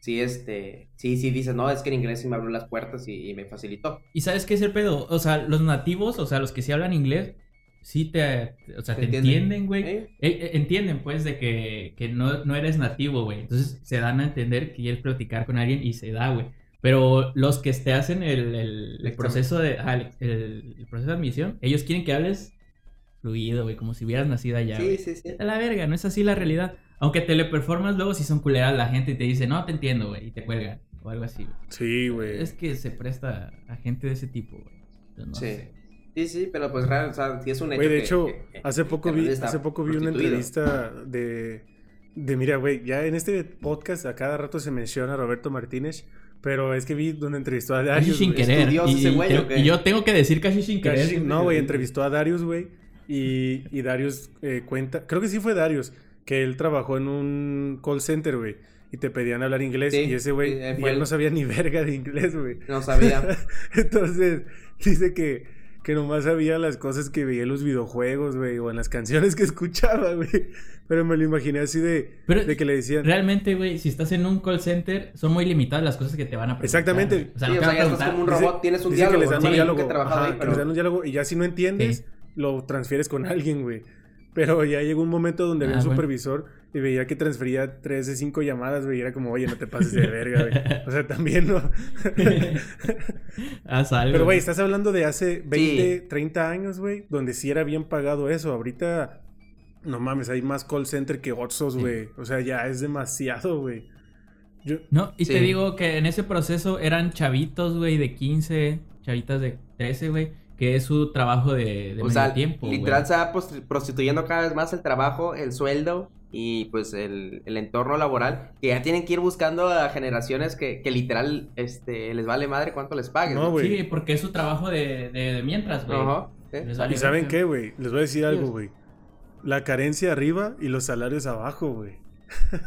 sí, este, sí, sí dices, no, es que el inglés sí me abrió las puertas y, y me facilitó. ¿Y sabes qué es el pedo? O sea, los nativos, o sea, los que sí hablan inglés, sí te, o sea, Te te entienden. güey. Eh, entienden, pues, de que, que no, no eres nativo, güey. Entonces se dan a entender que quieres platicar con alguien y se da, güey. Pero los que te hacen el, el- proceso de ah, el, el- el proceso de admisión, ellos quieren que hables fluido, güey, como si hubieras nacido allá. Sí, sí, sí. A la verga, no es así la realidad. Aunque teleperformas luego si son culeras la gente y te dice, no te entiendo, güey, y te cuelgan. O algo así, güey. Sí, güey. Es que se presta a gente de ese tipo, güey. No Sí. sé. Sí, sí, pero pues real, o sea, sí es un hecho. Güey, de que- hecho, que- hace poco vi, hace poco vi una entrevista de, de mira, güey, ya en este podcast a cada rato se menciona a Roberto Martínez, pero es que vi donde entrevistó a Casi Darius, sin güey. querer. estudioso Y, ese güey, y- ¿o qué? y yo tengo que decir casi sin querer. Casi- no, güey, entrevistó a Darius, güey, y, y Darius eh, cuenta, creo que sí fue Darius, que él trabajó en un call center, güey, y te pedían hablar inglés, Sí, y ese güey, y él el- no sabía ni verga de inglés, güey. No sabía. Entonces, dice que, que nomás sabía las cosas que veía en los videojuegos, güey, o en las canciones que escuchaba, güey. Pero me lo imaginé así de, Pero de que le decían. realmente, güey, si estás en un call center, son muy limitadas las cosas que te van a preguntar. Exactamente. O sea, Sí, no o te sea, van a ya estás como un Dice- robot, tienes un dice que diálogo. les dan un diálogo. ajá, ahí, que pero- les dan un diálogo y ya si no entiendes, Sí. lo transfieres con alguien, güey. Pero ya llegó un momento donde había Ah, un bueno. supervisor y veía que transfería tres de cinco llamadas, güey. Y era como, oye, no te pases de verga, güey. O sea, también no. Haz algo. Pero, güey, estás hablando de hace 20, Sí. 30 años, güey, donde sí era bien pagado eso. Ahorita, no mames, hay más call center que Sí. güey. O sea, ya es demasiado, güey. Yo, No, y te digo que en ese proceso eran chavitos, güey, de 15, chavitas de 13, güey, que es su trabajo de, de O medio sea, tiempo, literal se va prosti- prostituyendo cada vez más el trabajo, el sueldo y pues el, el entorno laboral, que ya tienen que ir buscando a generaciones que, que literal este, les vale madre cuánto les. No, güey. Sí, porque es su trabajo de, de, de mientras, güey. Vale ¿Y saben qué, güey? Les voy a decir algo, güey. La carencia arriba y los salarios abajo, güey.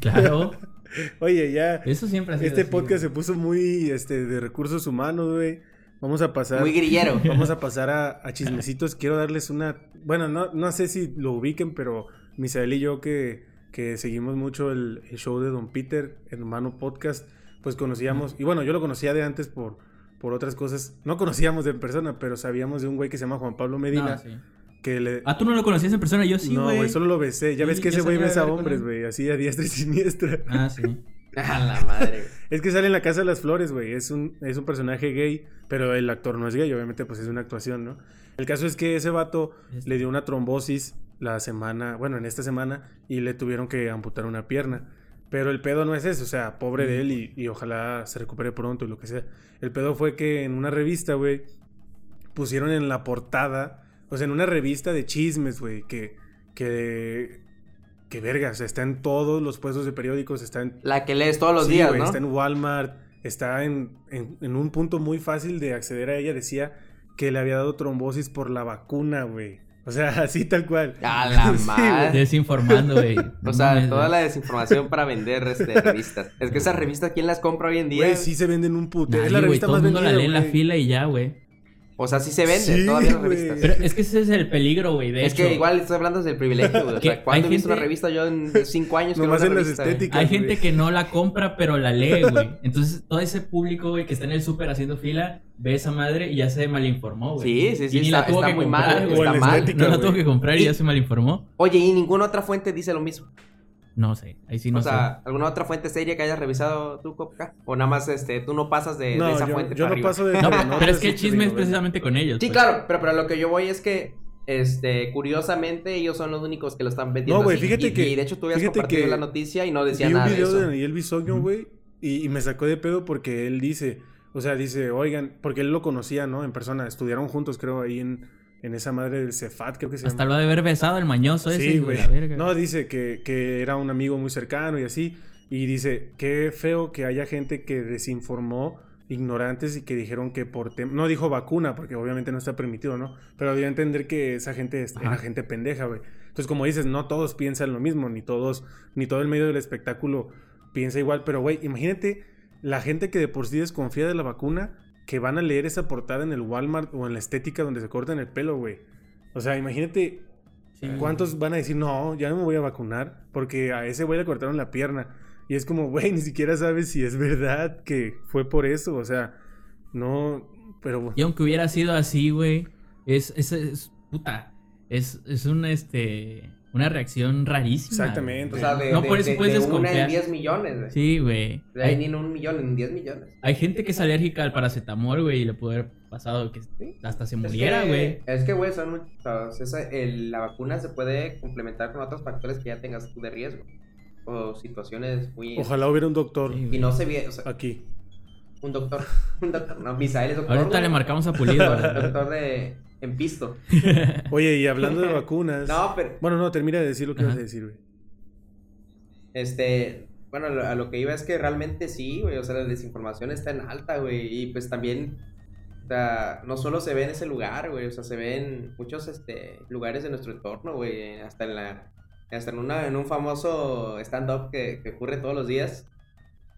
Claro. Oye, ya. Eso siempre ha sido Este así, podcast güey. se puso muy este, de recursos humanos, güey. Vamos a pasar. Muy grillero. Vamos a pasar a, a chismecitos. Quiero darles una. Bueno, no, no sé si lo ubiquen, pero Misael y yo, que, que seguimos mucho el, el show de Don Peter, Hermano Podcast, pues conocíamos. Y bueno, yo lo conocía de antes por, por otras cosas. No conocíamos de persona, pero sabíamos de un güey que se llama Juan Pablo Medina. No, sí. Que le. Ah, tú no lo conocías en persona, yo sí, no, güey. solo lo besé. Ya Sí, ves que ese güey besa a hombres, güey, así a diestra y siniestra. Ah, sí. A la madre. Es que sale en la Casa de las Flores, güey. Es un, es un personaje gay, pero el actor no es gay, obviamente, pues es una actuación, ¿no? El caso es que ese vato le dio una trombosis la semana, bueno, en esta semana, y le tuvieron que amputar una pierna. Pero el pedo no es eso, o sea, pobre de él y, y ojalá se recupere pronto y lo que sea. El pedo fue que en una revista, güey, pusieron en la portada, o sea, en una revista de chismes, güey, que, que, que verga, o sea, está en todos los puestos de periódicos, está en La que lees todos los Sí, días. Está en Walmart, está en, en- en un punto muy fácil de acceder a ella. Decía que le había dado trombosis por la vacuna, güey. O sea, así tal cual. A la Sí, madre. Desinformando, güey. O sea, toda la desinformación para vender este, revistas. Es que esas revistas, ¿quién las compra hoy en día? Güey, sí se venden un puto. Nadie, es la revista todo más el mundo vendida, la lee en la fila y ya, güey. O sea, sí se venden Sí, todavía las revistas. Pero es que ese es el peligro, güey. Es hecho, que igual estoy hablando del privilegio, güey. O Que sea, ¿cuándo he hay visto una gente- revista yo en cinco años? que Nomás no en las estéticas. hay güey. gente que no la compra, pero la lee, güey. Entonces, todo ese público, güey, que está en el súper haciendo fila, ve esa madre y ya se malinformó, güey. Sí, sí, sí, Y ni está- la tuvo está que muy comprar, mal, güey. Está mal. estética, No la tuvo que comprar y Y- ya se malinformó. Oye, y ninguna otra fuente dice lo mismo. No sé, ahí sí no o sea, sé. ¿alguna otra fuente seria que hayas revisado tú, Copca? O nada más este, tú no pasas de, esa yo, fuente yo para no arriba? paso de. No, pero notas es que el chisme es precisamente con ellos. Sí, pues. claro, pero, pero a lo que yo voy es que, este, curiosamente, ellos son los únicos que lo están vendiendo. No, güey, fíjate y, que- y de hecho tú habías compartido que la noticia y no decía Vi un nada de video eso. de Daniel Bisoño, güey, y, y me sacó de pedo porque él dice, o sea, dice, oigan, porque él lo conocía, ¿no? En persona, estudiaron juntos, creo, ahí en, en esa madre del Cefat, creo que se Hasta llama. lo ha de haber besado el mañoso ese. Sí, güey. No, dice que, que era un amigo muy cercano y así. Y dice, qué feo que haya gente que desinformó, ignorantes y que dijeron que por tem- No dijo vacuna, porque obviamente no está permitido, ¿no? Pero dio a entender que esa gente es- era gente pendeja, güey. Entonces, como dices, no todos piensan lo mismo, ni todos, ni todo el medio del espectáculo piensa igual. Pero, güey, imagínate la gente que de por sí desconfía de la vacuna, que van a leer esa portada en el Walmart o en la estética donde se cortan el pelo, güey. O sea, imagínate Sí. ¿Cuántos van a decir, no, ya no me voy a vacunar? Porque a ese güey le cortaron la pierna. Y es como, güey, ni siquiera sabes si es verdad que fue por eso. O sea, no, pero... Y aunque hubiera sido así, güey, es, es, es- puta, es, es una, este, una reacción rarísima. Exactamente. O sea, de, No de- por eso de- puedes de una en desconfiar. 10 millones, güey. Sí, güey. Hay, ni en un millón, en 10 millones. hay gente que es alérgica al paracetamol, güey, y le puede haber pasado que Sí. hasta se muriera, güey. Es que, güey, son muchos. esa- el- la vacuna se puede complementar con otros factores que ya tengas tú de riesgo. O situaciones muy. Ojalá hubiera un doctor Sí, Y no se. O sea, aquí. un doctor. Un doctor. No, Misael es doctor. Ahorita le marcamos a Pulido. Doctor de. En pisto. Oye, y hablando de vacunas... No, pero. Bueno, no, termina de decir lo que vas a decir, güey. Este, bueno, a lo que iba es que realmente sí, güey, o sea, la desinformación está en alta, güey, y pues también, o sea, no solo se ve en ese lugar, güey, o sea, se ve en muchos, este, lugares de nuestro entorno, güey, hasta en la, hasta en una, en un famoso stand-up que, que ocurre todos los días,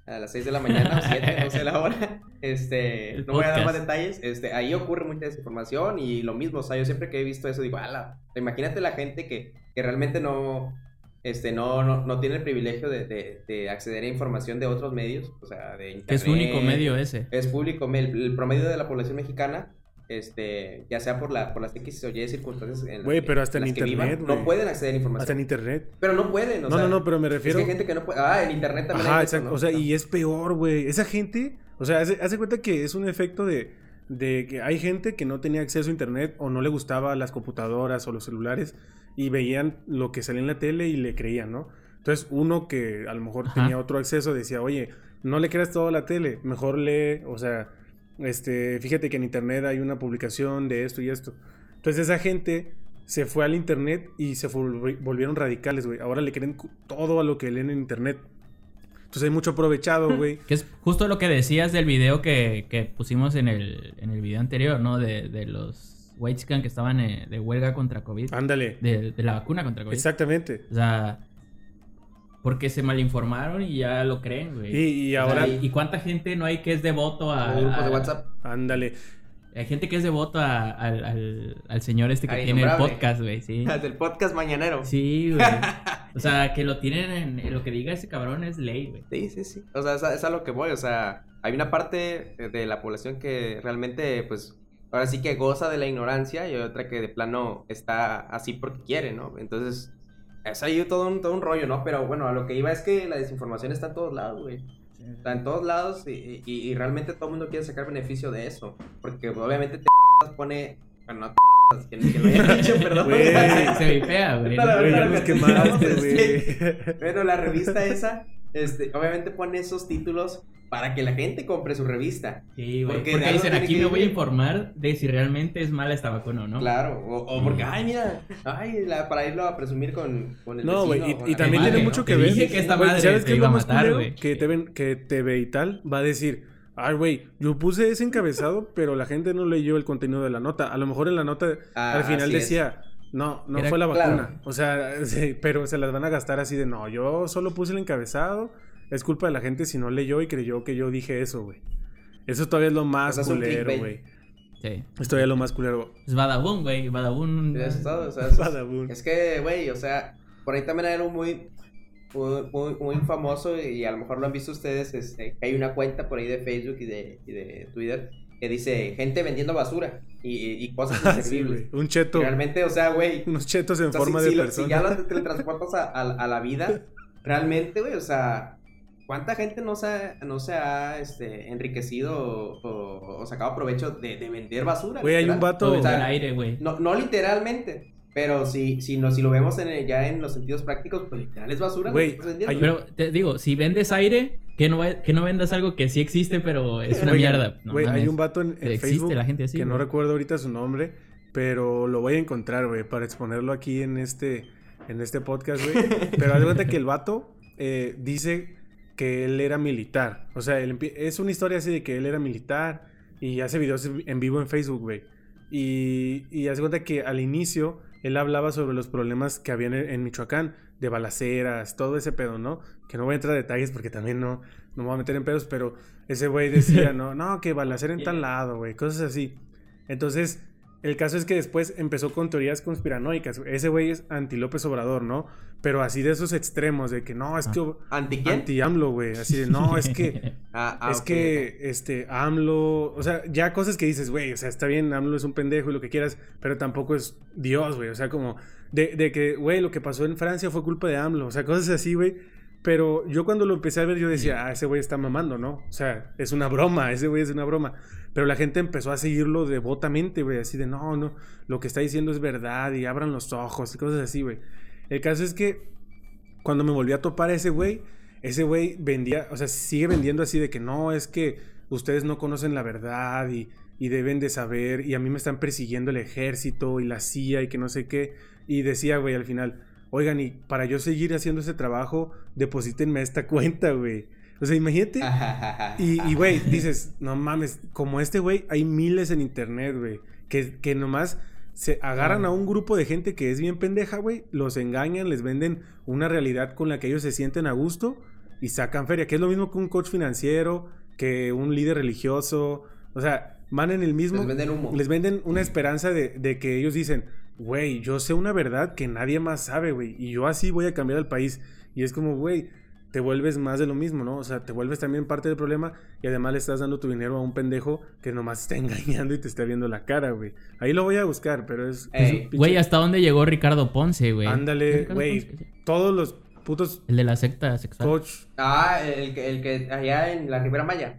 a las 6 de la mañana, o 7, no sé la hora, este, El no voy a dar más detalles, este, ahí ocurre mucha desinformación y lo mismo, o sea, yo siempre que he visto eso digo, ala, imagínate la gente que, que realmente no, este, no, no, no tiene el privilegio de, de- de acceder a información de otros medios, o sea, de internet. Es único medio ese. Es público, el, el promedio de la población mexicana, este, ya sea por, la, por las X o Y circunstancias en las Güey, que- pero hasta en internet, vivan, no pueden acceder a información. Hasta en internet. Pero no pueden, o No, sea, no, no, pero me es refiero... que hay gente que no puede. Ah, en internet también Ajá, hay eso, exacto. ¿no? O sea, y es peor, güey. Esa gente, o sea, hace, hace cuenta que es un efecto de, de que hay gente que no tenía acceso a internet o no le gustaba las computadoras o los celulares y veían lo que salía en la tele y le creían, ¿no? Entonces, uno que a lo mejor Ajá. tenía otro acceso decía, oye, no le creas todo a la tele, mejor lee, o sea, este, fíjate que en internet hay una publicación de esto y esto. Entonces, esa gente se fue al internet y se volvi- volvieron radicales, güey. Ahora le creen todo a lo que leen en internet. Entonces hay mucho aprovechado, güey. Que es justo lo que decías del video que, que pusimos en el, en el video anterior, ¿no? De, de los Whitescan que estaban eh, de huelga contra COVID. Ándale. De, de la vacuna contra COVID. Exactamente. O sea, porque se malinformaron y ya lo creen, güey. Y, y O sea, ahora, ¿y, y cuánta gente no hay que es devoto a... Grupos de WhatsApp. ándale. Hay gente que es devoto a- al, al- al señor este que tiene el podcast, güey, sí. Del podcast mañanero. Sí, güey. O sea, que lo tienen en, en lo que diga ese cabrón es ley, güey. Sí, sí, sí. O sea, es a, es a lo que voy. O sea, hay una parte de la población que realmente, pues, ahora sí que goza de la ignorancia y hay otra que de plano está así porque quiere, ¿no? Entonces, es ahí todo un, todo un rollo, ¿no? Pero bueno, a lo que iba es que la desinformación está en todos lados, güey. Está en todos lados y, y- y realmente todo el mundo quiere sacar beneficio de eso. Porque obviamente te pone... Bueno, no te que, que lo haya dicho, perdón. Güey. Se vipea, güey. Pero la revista esa, este, obviamente pone esos títulos para que la gente compre su revista. Sí, güey. Porque dicen, aquí que me voy a vivir". informar de si realmente es mala esta vacuna o no. Claro, o, o porque, ay, mira, ay, la- para irlo a presumir con, con el No, güey, y, también madre, tiene ¿no? mucho Te que ver. dije que esta madre ¿Sabes te qué es iba lo a más matar, culero? güey. Que, TV, que TV y tal va a decir, ay, güey, yo puse ese encabezado, pero la gente no leyó el contenido de la nota. A lo mejor en la nota Ah, al final es. decía, no, no Era- fue la claro. vacuna. O sea, sí, pero se las van a gastar así de, no, yo solo puse el encabezado. Es culpa de la gente si no leyó y creyó que yo dije eso, güey. Eso todavía es lo más un culero, güey. Sí. Es todavía lo más culero. Es Badabun, güey. Badabun. Eso es todo, o sea, es- Badabun. Es que, güey, o sea, por ahí también hay algo muy, muy, muy, muy famoso y a lo mejor lo han visto ustedes, este, que hay una cuenta por ahí de Facebook y de, y de Twitter que dice gente vendiendo basura y, y- cosas Ah, sí, inservibles. Un cheto. Realmente, o sea, güey, Unos chetos en o sea, forma si, de si lo- persona. si ya lo teletransportas a, a- a la vida, realmente, güey, o sea, ¿cuánta gente no se ha, no se ha este, enriquecido o, o- sacado provecho de, de vender basura? Güey, hay un vato- O sea, aire, güey. no, no literalmente, pero si, si, no, si lo vemos en el- ya en los sentidos prácticos, pues literal es basura. Güey, hay- Pero te digo, si vendes aire, que no, que no vendas algo que sí existe, pero es una mierda. No Güey, hay un vato en, en Existe Facebook la gente así, que no recuerdo ahorita su nombre, pero lo voy a encontrar, güey, para exponerlo aquí en este, en este podcast, güey. Pero haz de cuenta que el vato eh, dice que él era militar. O sea, él es una historia así de que él era militar y hace videos en vivo en Facebook, güey. Y, y haz de cuenta que al inicio él hablaba sobre los problemas que habían en, en Michoacán, de balaceras, todo ese pedo, ¿no? Que no voy a entrar a detalles porque también no, no me voy a meter en pedos, pero ese güey decía, no, no, que balacera en tal lado, güey, cosas así. Entonces, el caso es que después empezó con teorías conspiranoicas. Ese güey es anti López Obrador, ¿no? Pero así de esos extremos, de que no, es que ¿Anti quién? anti AMLO, güey. Así de, no, es que Ah, ah, es que, este, AMLO, o sea, ya cosas que dices, güey, o sea, está bien, AMLO es un pendejo y lo que quieras, pero tampoco es Dios, güey, o sea, como de, de que, güey, lo que pasó en Francia fue culpa de AMLO, o sea, cosas así, güey. Pero yo cuando lo empecé a ver, yo decía, ah, ese güey está mamando, ¿no? O sea, es una broma, ese güey es una broma. Pero la gente empezó a seguirlo devotamente, güey, así de, no, no, lo que está diciendo es verdad y abran los ojos y cosas así, güey. El caso es que cuando me volví a topar a ese güey, ese güey vendía, o sea, sigue vendiendo así de que no, es que ustedes no conocen la verdad y, y deben de saber, y a mí me están persiguiendo el ejército y la CIA y que no sé qué. Y decía, güey, al final, oigan, y para yo seguir haciendo ese trabajo, deposítenme esta cuenta, güey. O sea, imagínate. Y, y, güey, dices, no mames, como este güey, hay miles en internet, güey, que, que nomás se agarran a un grupo de gente que es bien pendeja, güey, los engañan, les venden una realidad con la que ellos se sienten a gusto y sacan feria, que es lo mismo que un coach financiero, que un líder religioso, o sea, van en el mismo... Les venden humo. Les venden una esperanza de, de que ellos dicen, güey, yo sé una verdad que nadie más sabe, güey, y yo así voy a cambiar el país. Y es como, güey, te vuelves más de lo mismo, ¿no? O sea, te vuelves también parte del problema y además le estás dando tu dinero a un pendejo que nomás te está engañando y te está viendo la cara, güey. Ahí lo voy a buscar, pero es... pinche- Güey, ¿hasta dónde llegó Ricardo Ponce, güey? Ándale, güey. Sí. Todos los putos El de la secta sexual. coach... Ah, el que, el que allá en la Ribera Maya.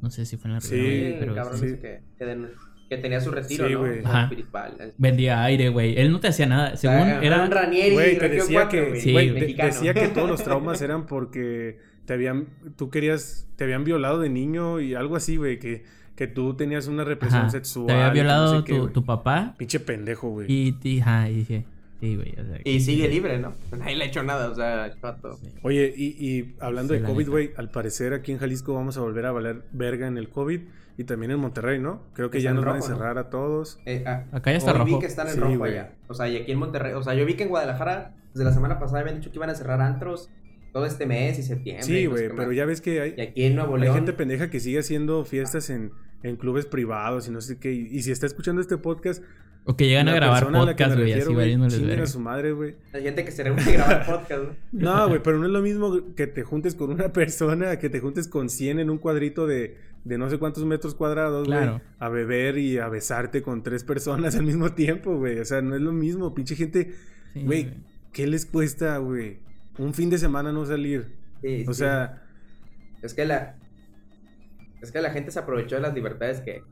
No sé si fue en la Sí, Ribera, el pero cabrón sí. que, que, que tenía su retiro, Sí, ¿no? güey. Ajá. Espiritual. vendía aire, güey. Él no te hacía nada. Según Ah, era... un Ranieri, Güey, te decía 4, que, güey, Sí, güey, de- mexicano. decía que todos los traumas eran porque te habían, tú querías, te habían violado de niño y algo así, güey, que, que tú tenías una represión Ajá. sexual. Te había no violado sé tu, tu papá Pinche pendejo, güey. y, y, ajá, y dije, sí, güey. O sea, Y sigue libre, ¿no? Nadie le ha hecho nada, o sea, sí. Oye, y, y hablando Sí, de COVID, güey, al parecer aquí en Jalisco vamos a volver a valer verga en el COVID y también en Monterrey, ¿no? Creo que Está ya nos van a encerrar a todos. Eh, ah, Acá ya está hoy vi rojo. que están en Sí, rojo allá. O sea, y aquí en Monterrey. O sea, yo vi que en Guadalajara, desde la semana pasada, habían dicho que iban a cerrar antros todo este mes y septiembre. Sí, güey, pero ya ves que hay, Y aquí en Nuevo hay León. gente pendeja que sigue haciendo fiestas en, en clubes privados y no sé qué. Y, y si está escuchando este podcast, O que llegan a la grabar la podcast, güey, así güey, verga. a su madre, güey. Hay gente que se reúne a grabar podcast, ¿no? No, güey, pero no es lo mismo que te juntes con una persona que te juntes con 100 en un cuadrito de, de no sé cuántos metros cuadrados, güey. Claro. A beber y a besarte con tres personas al mismo tiempo, güey. O sea, no es lo mismo. Pinche gente, Sí, güey, ¿qué les cuesta, güey? Un fin de semana no salir. Sí, O sí. sea, Es que la. Es que la gente se aprovechó de las libertades que,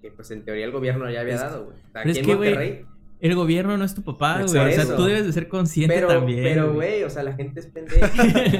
que pues en teoría el gobierno ya había Es- dado, güey. O sea, aquí es en que, güey, Monterrey. El gobierno no es tu papá, güey. Exacto. O sea, Eso. tú debes de ser consciente Pero, también. pero, güey, o sea, la gente es pendeja.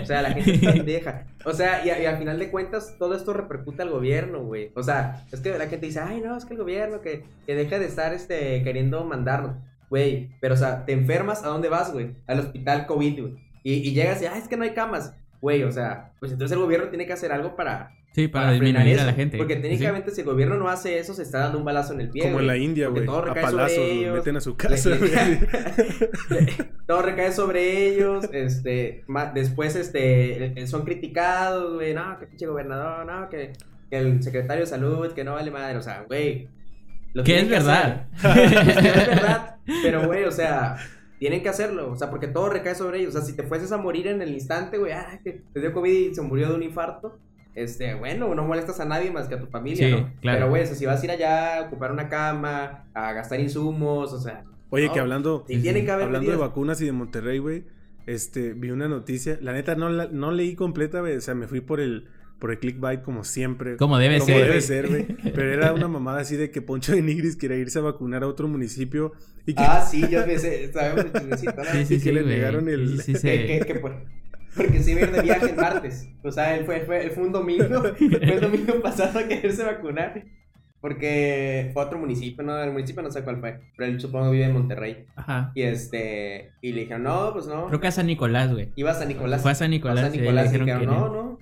o sea, la gente es pendeja. O sea, y, al final de cuentas, todo esto repercute al gobierno, güey. O sea, es que la gente dice, ay, no, es que el gobierno que, que deja de estar este, queriendo mandarnos. Güey, pero, o sea, te enfermas, ¿a dónde vas, güey? Al hospital COVID, güey. Y, y llegas y, ay, es que no hay camas. Güey, o sea, pues entonces el gobierno tiene que hacer algo para, Sí, para, para frenar disminuir a la gente. Porque Sí. técnicamente si el gobierno no hace eso, se está dando un balazo en el pie. como en la. India, güey. todo recae sobre palazos ellos, meten a su casa, todo recae sobre ellos, este, ma- después, este, eh, son criticados, güey, no, que pinche gobernador, no, que, que el secretario de salud, que no vale madre, o sea, güey. Que es verdad. hacer. Es que es verdad, pero, güey, o sea, tienen que hacerlo, o sea, porque todo recae sobre ellos, o sea, si te fueses a morir en el instante, güey, ah, que te dio COVID y se murió de un infarto, este, bueno, no molestas a nadie más que a tu familia, Sí, ¿no? claro. Pero, güey, o sea, si vas a ir allá a ocupar una cama, a gastar insumos, o sea, Oye, No, que hablando, sí tiene que haber hablando de vacunas y de Monterrey, güey, este, vi una noticia. La neta no, la- no leí completa, güey. O sea, me fui por el, por el clickbait como siempre. Como debe como ser. debe ser, güey. Pero era una mamada así de que Poncho de Nigris quería irse a vacunar a otro municipio y que, Ah, sí, yo pensé, sabemos. Sí, sí, y que sí, le güey. negaron el- Sí, sí, sí, Que, que, que por- porque se iba a ir de viaje el martes. O sea, él fue, fue, él fue un domingo. Fue el domingo pasado a quererse vacunar. Porque fue a otro municipio, ¿no? El municipio no sé cuál fue. Pero él supongo vive en Monterrey. Ajá. Y este. Y le dijeron, no, pues no. Creo que a San Nicolás, güey. Iba a San Nicolás. Fue a San Nicolás. A San y ahí Nicolás le y dijeron dijeron, que no, no.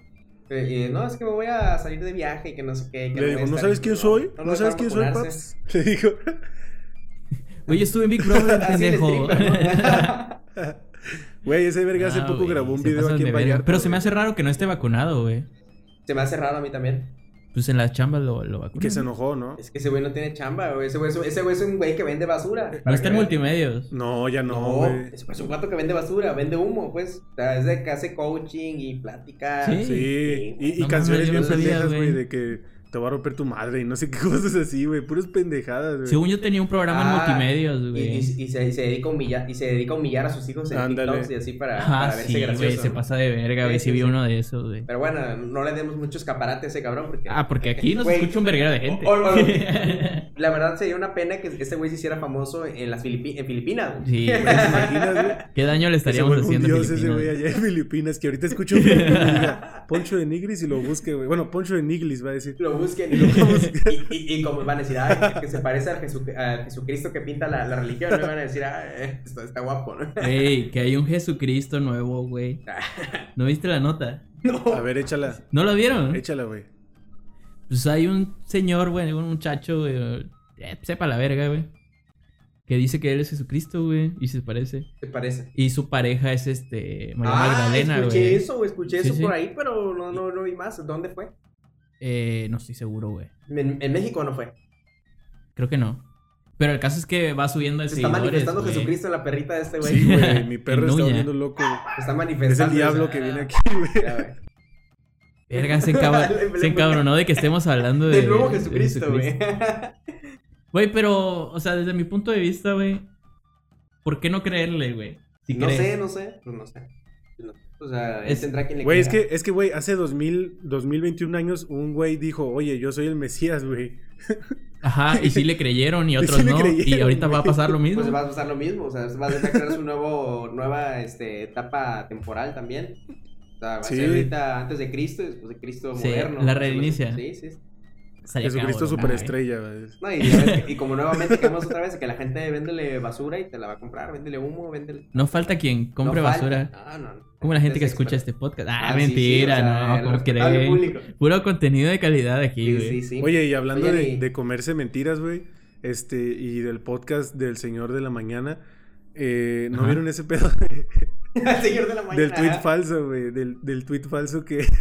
Eh, y, no, es que me voy a salir de viaje y que no sé qué. que le ¿no estar". sabes quién No, soy? no ¿No, sabes quién soy, paps? Le dijo. Güey, yo estuve en Big Brother, pendejo. ¿no? Güey, ese verga hace Ah, poco grabó un video aquí en. Vallarta. Pero se me hace raro que no esté vacunado, güey. Se me hace raro a mí también. Pues en las chambas lo, lo vacunan. Que se enojó, ¿no? Es que ese güey no tiene chamba, güey. Ese güey, es- ese güey es un güey que vende basura. No está en multimedios. No, ya no, No, güey. es es un gato que vende basura, vende humo, pues. O sea, es de que hace coaching y plática. Sí. Sí, y, y No canciones bien pendejas, güey. de que te va a romper tu madre y no sé qué cosas así, güey. Puras pendejadas, güey. Según yo tenía un programa en Ah, multimedios, Y, güey. y- y se, y se dedica a humillar, y se dedica a humillar a sus hijos en Ándale. TikToks y así para, Ah, para verse sí, gracioso. güey, se pasa de verga, güey. Sí, Sí, sí, vi uno de esos, güey. Pero bueno, no le demos mucho escaparate a ese cabrón porque... Ah, porque aquí nos escucha un verguero de gente. o- o- o- La verdad sería una pena que ese güey se hiciera famoso en las Filipi- en Filipinas. güey. Sí, ¿Te güey. imaginas, güey? ¿Qué daño le estaríamos haciendo a dios ese güey allá en Filipinas, que ahorita escucho un Poncho de Nigris y lo busque, güey. Bueno, Poncho de Nigris va a decir. Lo busquen y, lo y, y- y como van a decir, ay, que se parece al, Jesu- al Jesucristo que pinta la, la religión, me van a decir, ah, eh, está, guapo, ¿no? Ey, que hay un Jesucristo nuevo, güey. ¿No viste la nota? A ver, échala. ¿No lo vieron? Échala, güey. Pues hay un señor, güey, un muchacho, güey. eh, sepa la verga, güey. Que dice que él es Jesucristo, güey. Y se parece. ¿Te parece? Y su pareja es este. María ah, Magdalena, escuché güey. eso, escuché Sí, eso sí. por ahí, pero no, no, no vi más. ¿Dónde fue? Eh, no estoy seguro, güey. En, en México no fue. Creo que no. Pero el caso es que va subiendo de Se está manifestando. Jesucristo en la perrita de este güey. Sí, güey. Mi perro está volviendo loco. está Es manifestando. el diablo o sea, que viene aquí, güey. Verga, se, encabr- Le- le- se encabronó de que estemos hablando de. Del nuevo Jesucristo, güey. Güey, pero, o sea, desde mi punto de vista, güey. ¿Por qué no creerle, güey? Si no crees. sé, no sé. Pues no sé. O sea, él Es- tendrá quien le Güey, es que, es que, güey, hace 2000, 2021 años un güey dijo, oye, yo soy el Mesías, güey. Ajá, y sí le creyeron y Y otros sí no. y ahorita va a pasar lo mismo. Pues va a pasar lo mismo, o sea, va a crear su nuevo, nueva este, etapa temporal también. O sea, va Sí. a ser ahorita antes de Cristo y después de Cristo Sí, moderno. la reinicia. Sí, sí. Jesucristo cabrón, superestrella, güey. No, y, ves como nuevamente quedamos otra vez, que la gente véndele basura y te la va a comprar, véndele humo, véndele... No falta quien compre No falta. basura. No, no, no. Como la gente que Es escucha este podcast. Ah, Ah, sí, mentira, sí, o sea, no, público. Puro contenido de calidad aquí, güey. sí, sí. Oye, y hablando Oye, de, y- de comerse mentiras, güey, este, y del podcast del Señor de la Mañana, eh, ¿no Ajá. vieron ese pedo El señor de la mañana. del tweet falso, güey? Del, del tweet falso que...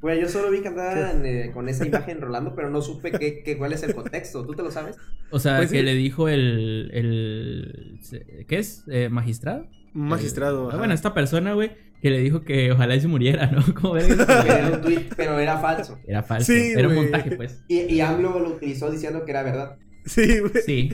Güey, yo solo vi que andaban eh, con esa imagen rolando, pero no supe qué, qué- cuál es el contexto. ¿Tú te lo sabes? O sea, Pues que sí. le dijo el, el... ¿Qué es? Eh, ¿Magistrado? Un magistrado. Ah, bueno, esta persona, güey, que le dijo que ojalá y se muriera, ¿no? ¿Cómo ves? Era un tweet, pero era falso. Era falso. Sí, Era un montaje, pues. Y, y AMLO lo utilizó diciendo que era verdad. Sí, güey. Sí.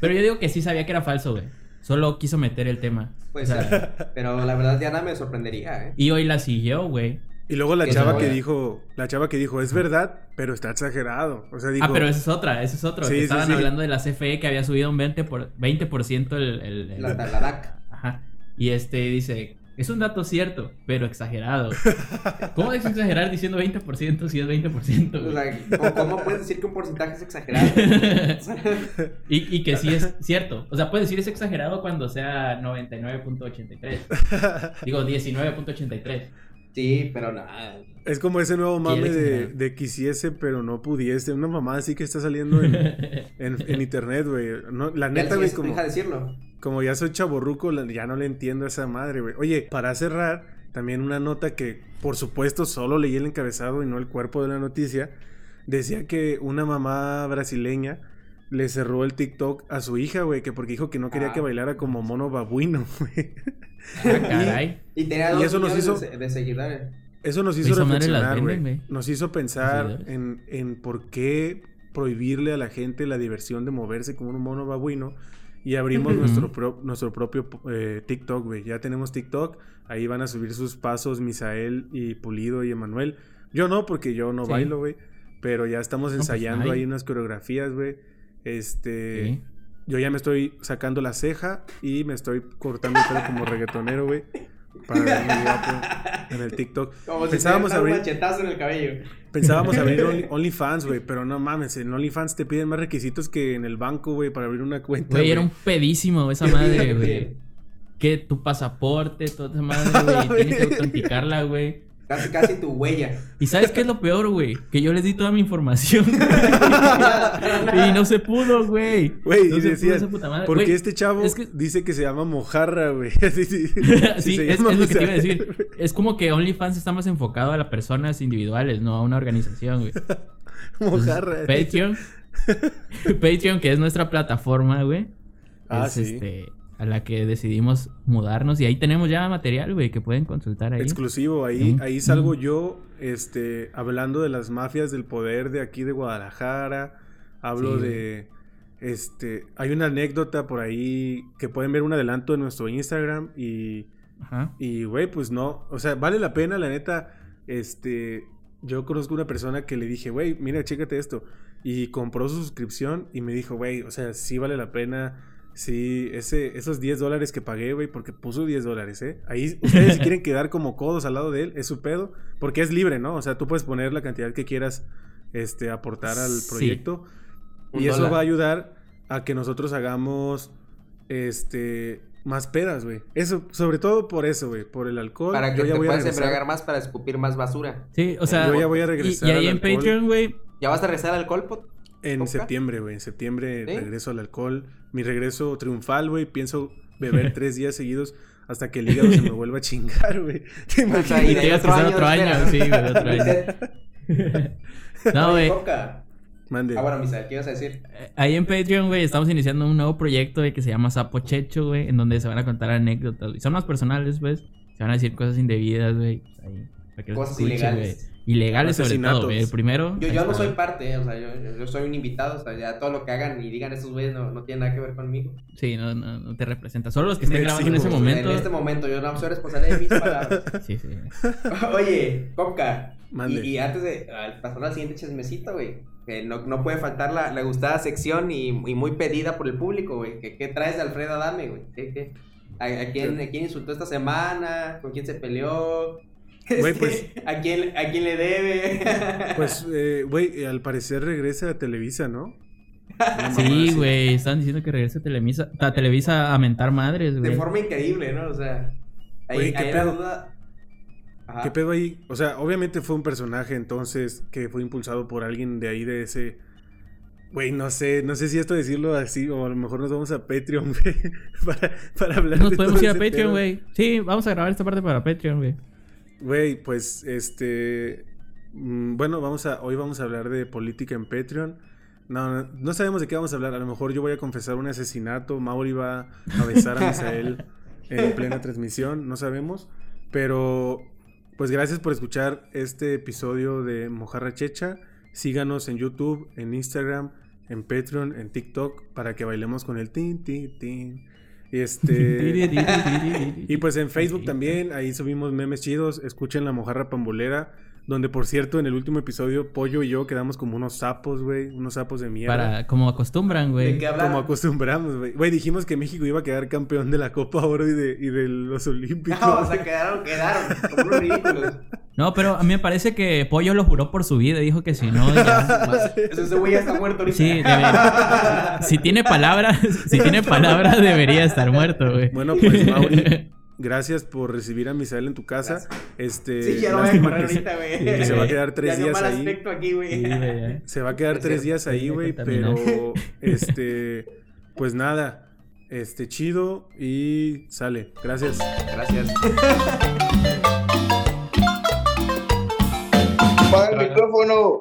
Pero yo digo que sí sabía que era falso, güey. Solo quiso meter el tema. Pues, O sea, pero la verdad, Diana me sorprendería, ¿eh? y hoy la siguió, güey. Y luego la chava que dijo, la chava que dijo, es verdad, pero está exagerado. O sea, dijo, Ah, pero esa es otra, esa es otra. Sí, estaban sí. hablando de la CFE que había subido un 20%, por, 20% el, el, el- La, la DAC. Ajá. Y este dice, es un dato cierto, pero exagerado. ¿Cómo es exagerar diciendo 20% si es 20%? O sea, ¿cómo, puedes decir que un porcentaje es exagerado? y, y que sí es cierto. O sea, puedes decir es exagerado cuando sea 99.83. Digo, 19.83. Sí, pero nada. es como ese nuevo mame de, de quisiese, pero no pudiese. Una mamá así que está saliendo en, en, en internet, güey. No, la neta, güey, como... Deja decirlo. Como ya soy chaborruco, ya no le entiendo a esa madre, güey. Oye, para cerrar, también una nota que, por supuesto, solo leí el encabezado y no el cuerpo de la noticia. Decía que una mamá brasileña le cerró el TikTok a su hija, güey, que porque dijo que no quería Ah. que bailara como mono babuino, güey. Ah, caray. Y tenía Y dos eso nos hizo- de, de seguidores. Eso nos Güey, hizo las reflexionar, güey. Nos hizo pensar en, en por qué prohibirle a la gente la diversión de moverse como un mono babuino. Y abrimos nuestro, pro- nuestro propio eh, TikTok, güey. Ya tenemos TikTok. Ahí van a subir sus pasos Misael y Pulido y Emanuel. Yo no, porque yo no Sí. bailo, güey. Pero ya estamos pues, ensayando ay. ahí unas coreografías, güey. Este... Sí. Yo ya me estoy sacando la ceja y me estoy cortando el pelo como reggaetonero, güey. Para verme guapo en el TikTok. Como Pensábamos diera un abrir, machetazo en el cabello. pensábamos abrir Only- OnlyFans, güey, pero no mames, en OnlyFans te piden más requisitos que en el banco, güey, para abrir una cuenta. Güey, era un pedísimo esa madre, güey. Que tu pasaporte, toda esa madre, güey. Tienes que autenticarla, güey. Casi, casi tu huella. ¿Y sabes qué es lo peor, güey? Que yo les di toda mi información. y no se pudo, güey. Güey, no y. Porque este chavo es que- dice que se llama mojarra, güey. sí, sí, sí, se es, llama es lo que te iba a Misael, decir. Es como que OnlyFans está más enfocado a las personas individuales, no a una organización, güey. Entonces, Mojarra. Patreon. Patreon, que es nuestra plataforma, güey. Ah, es sí. este a la que decidimos mudarnos y ahí tenemos ya material, güey, que pueden consultar ahí. Exclusivo, ahí, ahí salgo yo, este, hablando de las mafias del poder de aquí de Guadalajara. Hablo Sí, de, este, hay una anécdota por ahí que pueden ver un adelanto en nuestro Instagram y, Ajá. y, güey, pues no, o sea, vale la pena, la neta, este, yo conozco una persona que le dije, güey, mira, chécate esto, y compró su suscripción y me dijo, güey, o sea, sí vale la pena. Sí, ese, esos 10 dólares que pagué, güey, porque puso 10 dólares, ¿eh? Ahí ustedes si quieren quedar como codos al lado de él, es su pedo, porque es libre, ¿no? O sea, tú puedes poner la cantidad que quieras este, aportar al proyecto. Y eso dólar. va a ayudar a que nosotros hagamos este más pedas, güey. Eso, sobre todo por eso, güey, por el alcohol. Para que Yo ya te voy a puedas embriagar más para escupir más basura. Sí, o sea, Yo ya voy a regresar y, ahí al en alcohol. Patreon, güey, ¿Ya vas a regresar al colpot? En ¿Coca? septiembre, güey. En septiembre ¿Sí? regreso al alcohol. Mi regreso triunfal, güey. Pienso beber tres días seguidos hasta que el hígado se me vuelva a chingar, güey. ¿Te O sea, imaginas? y Y te ibas a otro pasar año, otro año, sí, güey, otro año. No, güey. Mande. Ah, bueno, Misa, ¿qué ibas a decir? Eh, Ahí en Patreon, güey, estamos iniciando un nuevo proyecto, güey, que se llama Sapo Checho, güey, en donde se van a contar anécdotas, güey. Son más personales, pues. Se van a decir cosas indebidas, güey. Los Cosas escuchen, ilegales. Ilegales sobre todo. El primero. Yo, yo no soy parte, eh, o sea, yo, soy un invitado, o sea, ya todo lo que hagan y digan esos güeyes no, no tiene nada que ver conmigo. Sí, no, no, no te representa. Solo los que estén grabando en ese momento. En este momento, yo no soy responsable de mis palabras. Sí, sí. Oye, Coca, y, y antes de pasar al siguiente chismecito, güey, que no, no puede faltar la, la gustada sección y, y muy pedida por el público, güey. ¿Qué, qué traes de Alfredo Adame, güey? ¿Qué, qué? ¿A, a quién, a quién insultó esta semana? ¿Con quién se peleó? Güey, pues- ¿a, quién, ¿A quién le debe? Pues, eh, güey, al parecer regresa a Televisa, ¿no? Sí, güey, están diciendo que regresa a Televisa, a Televisa a mentar madres, de güey. forma increíble, ¿no? O sea, ahí, Güey, ¿qué ahí la pedo? duda. Ajá. ¿Qué pedo ahí? O sea, obviamente fue un personaje entonces que fue impulsado por alguien de ahí de ese. Güey, no sé, no sé si esto decirlo así, o a lo mejor nos vamos a Patreon, güey, para, para hablar Nos de podemos todo ir a Patreon, güey. Sí, vamos a grabar esta parte para Patreon, güey. Güey, pues este. mm, Bueno, vamos a. Hoy vamos a hablar de política en Patreon. No, no, no sabemos de qué vamos a hablar. A lo mejor yo voy a confesar un asesinato. Mauri va a besar a Misael en plena transmisión. No sabemos. Pero, pues gracias por escuchar este episodio de Mojarra Checha. Síganos en YouTube, en Instagram, en Patreon, en TikTok, para que bailemos con el tin, tin, tin. Y este. Y pues en Facebook también, ahí subimos memes chidos. Escuchen la mojarra pambolera. Donde por cierto, en el último episodio, Pollo y yo quedamos como unos sapos, güey. Unos sapos de mierda. Para, como acostumbran, ¿De güey. Como acostumbramos, güey. Güey, dijimos que México iba a quedar campeón de la Copa Oro y de, y de los Olímpicos. No, o sea, quedaron, quedaron. Como unos ridículos. No, pero a mí me parece que Pollo lo juró por su vida. Dijo que si no, ya... Ese güey ya está muerto ahorita. Sí, debe- si tiene palabras, si tiene palabras debería estar muerto, güey. Bueno, pues Mauri, gracias por recibir a Misael en tu casa. Este, sí, ya lo voy a comprar ahorita, güey. Que se va a quedar tres días ahí. Se va a quedar tres días ahí, güey, pero este pues nada. Este chido y sale. Gracias. Gracias. Apaga el micrófono.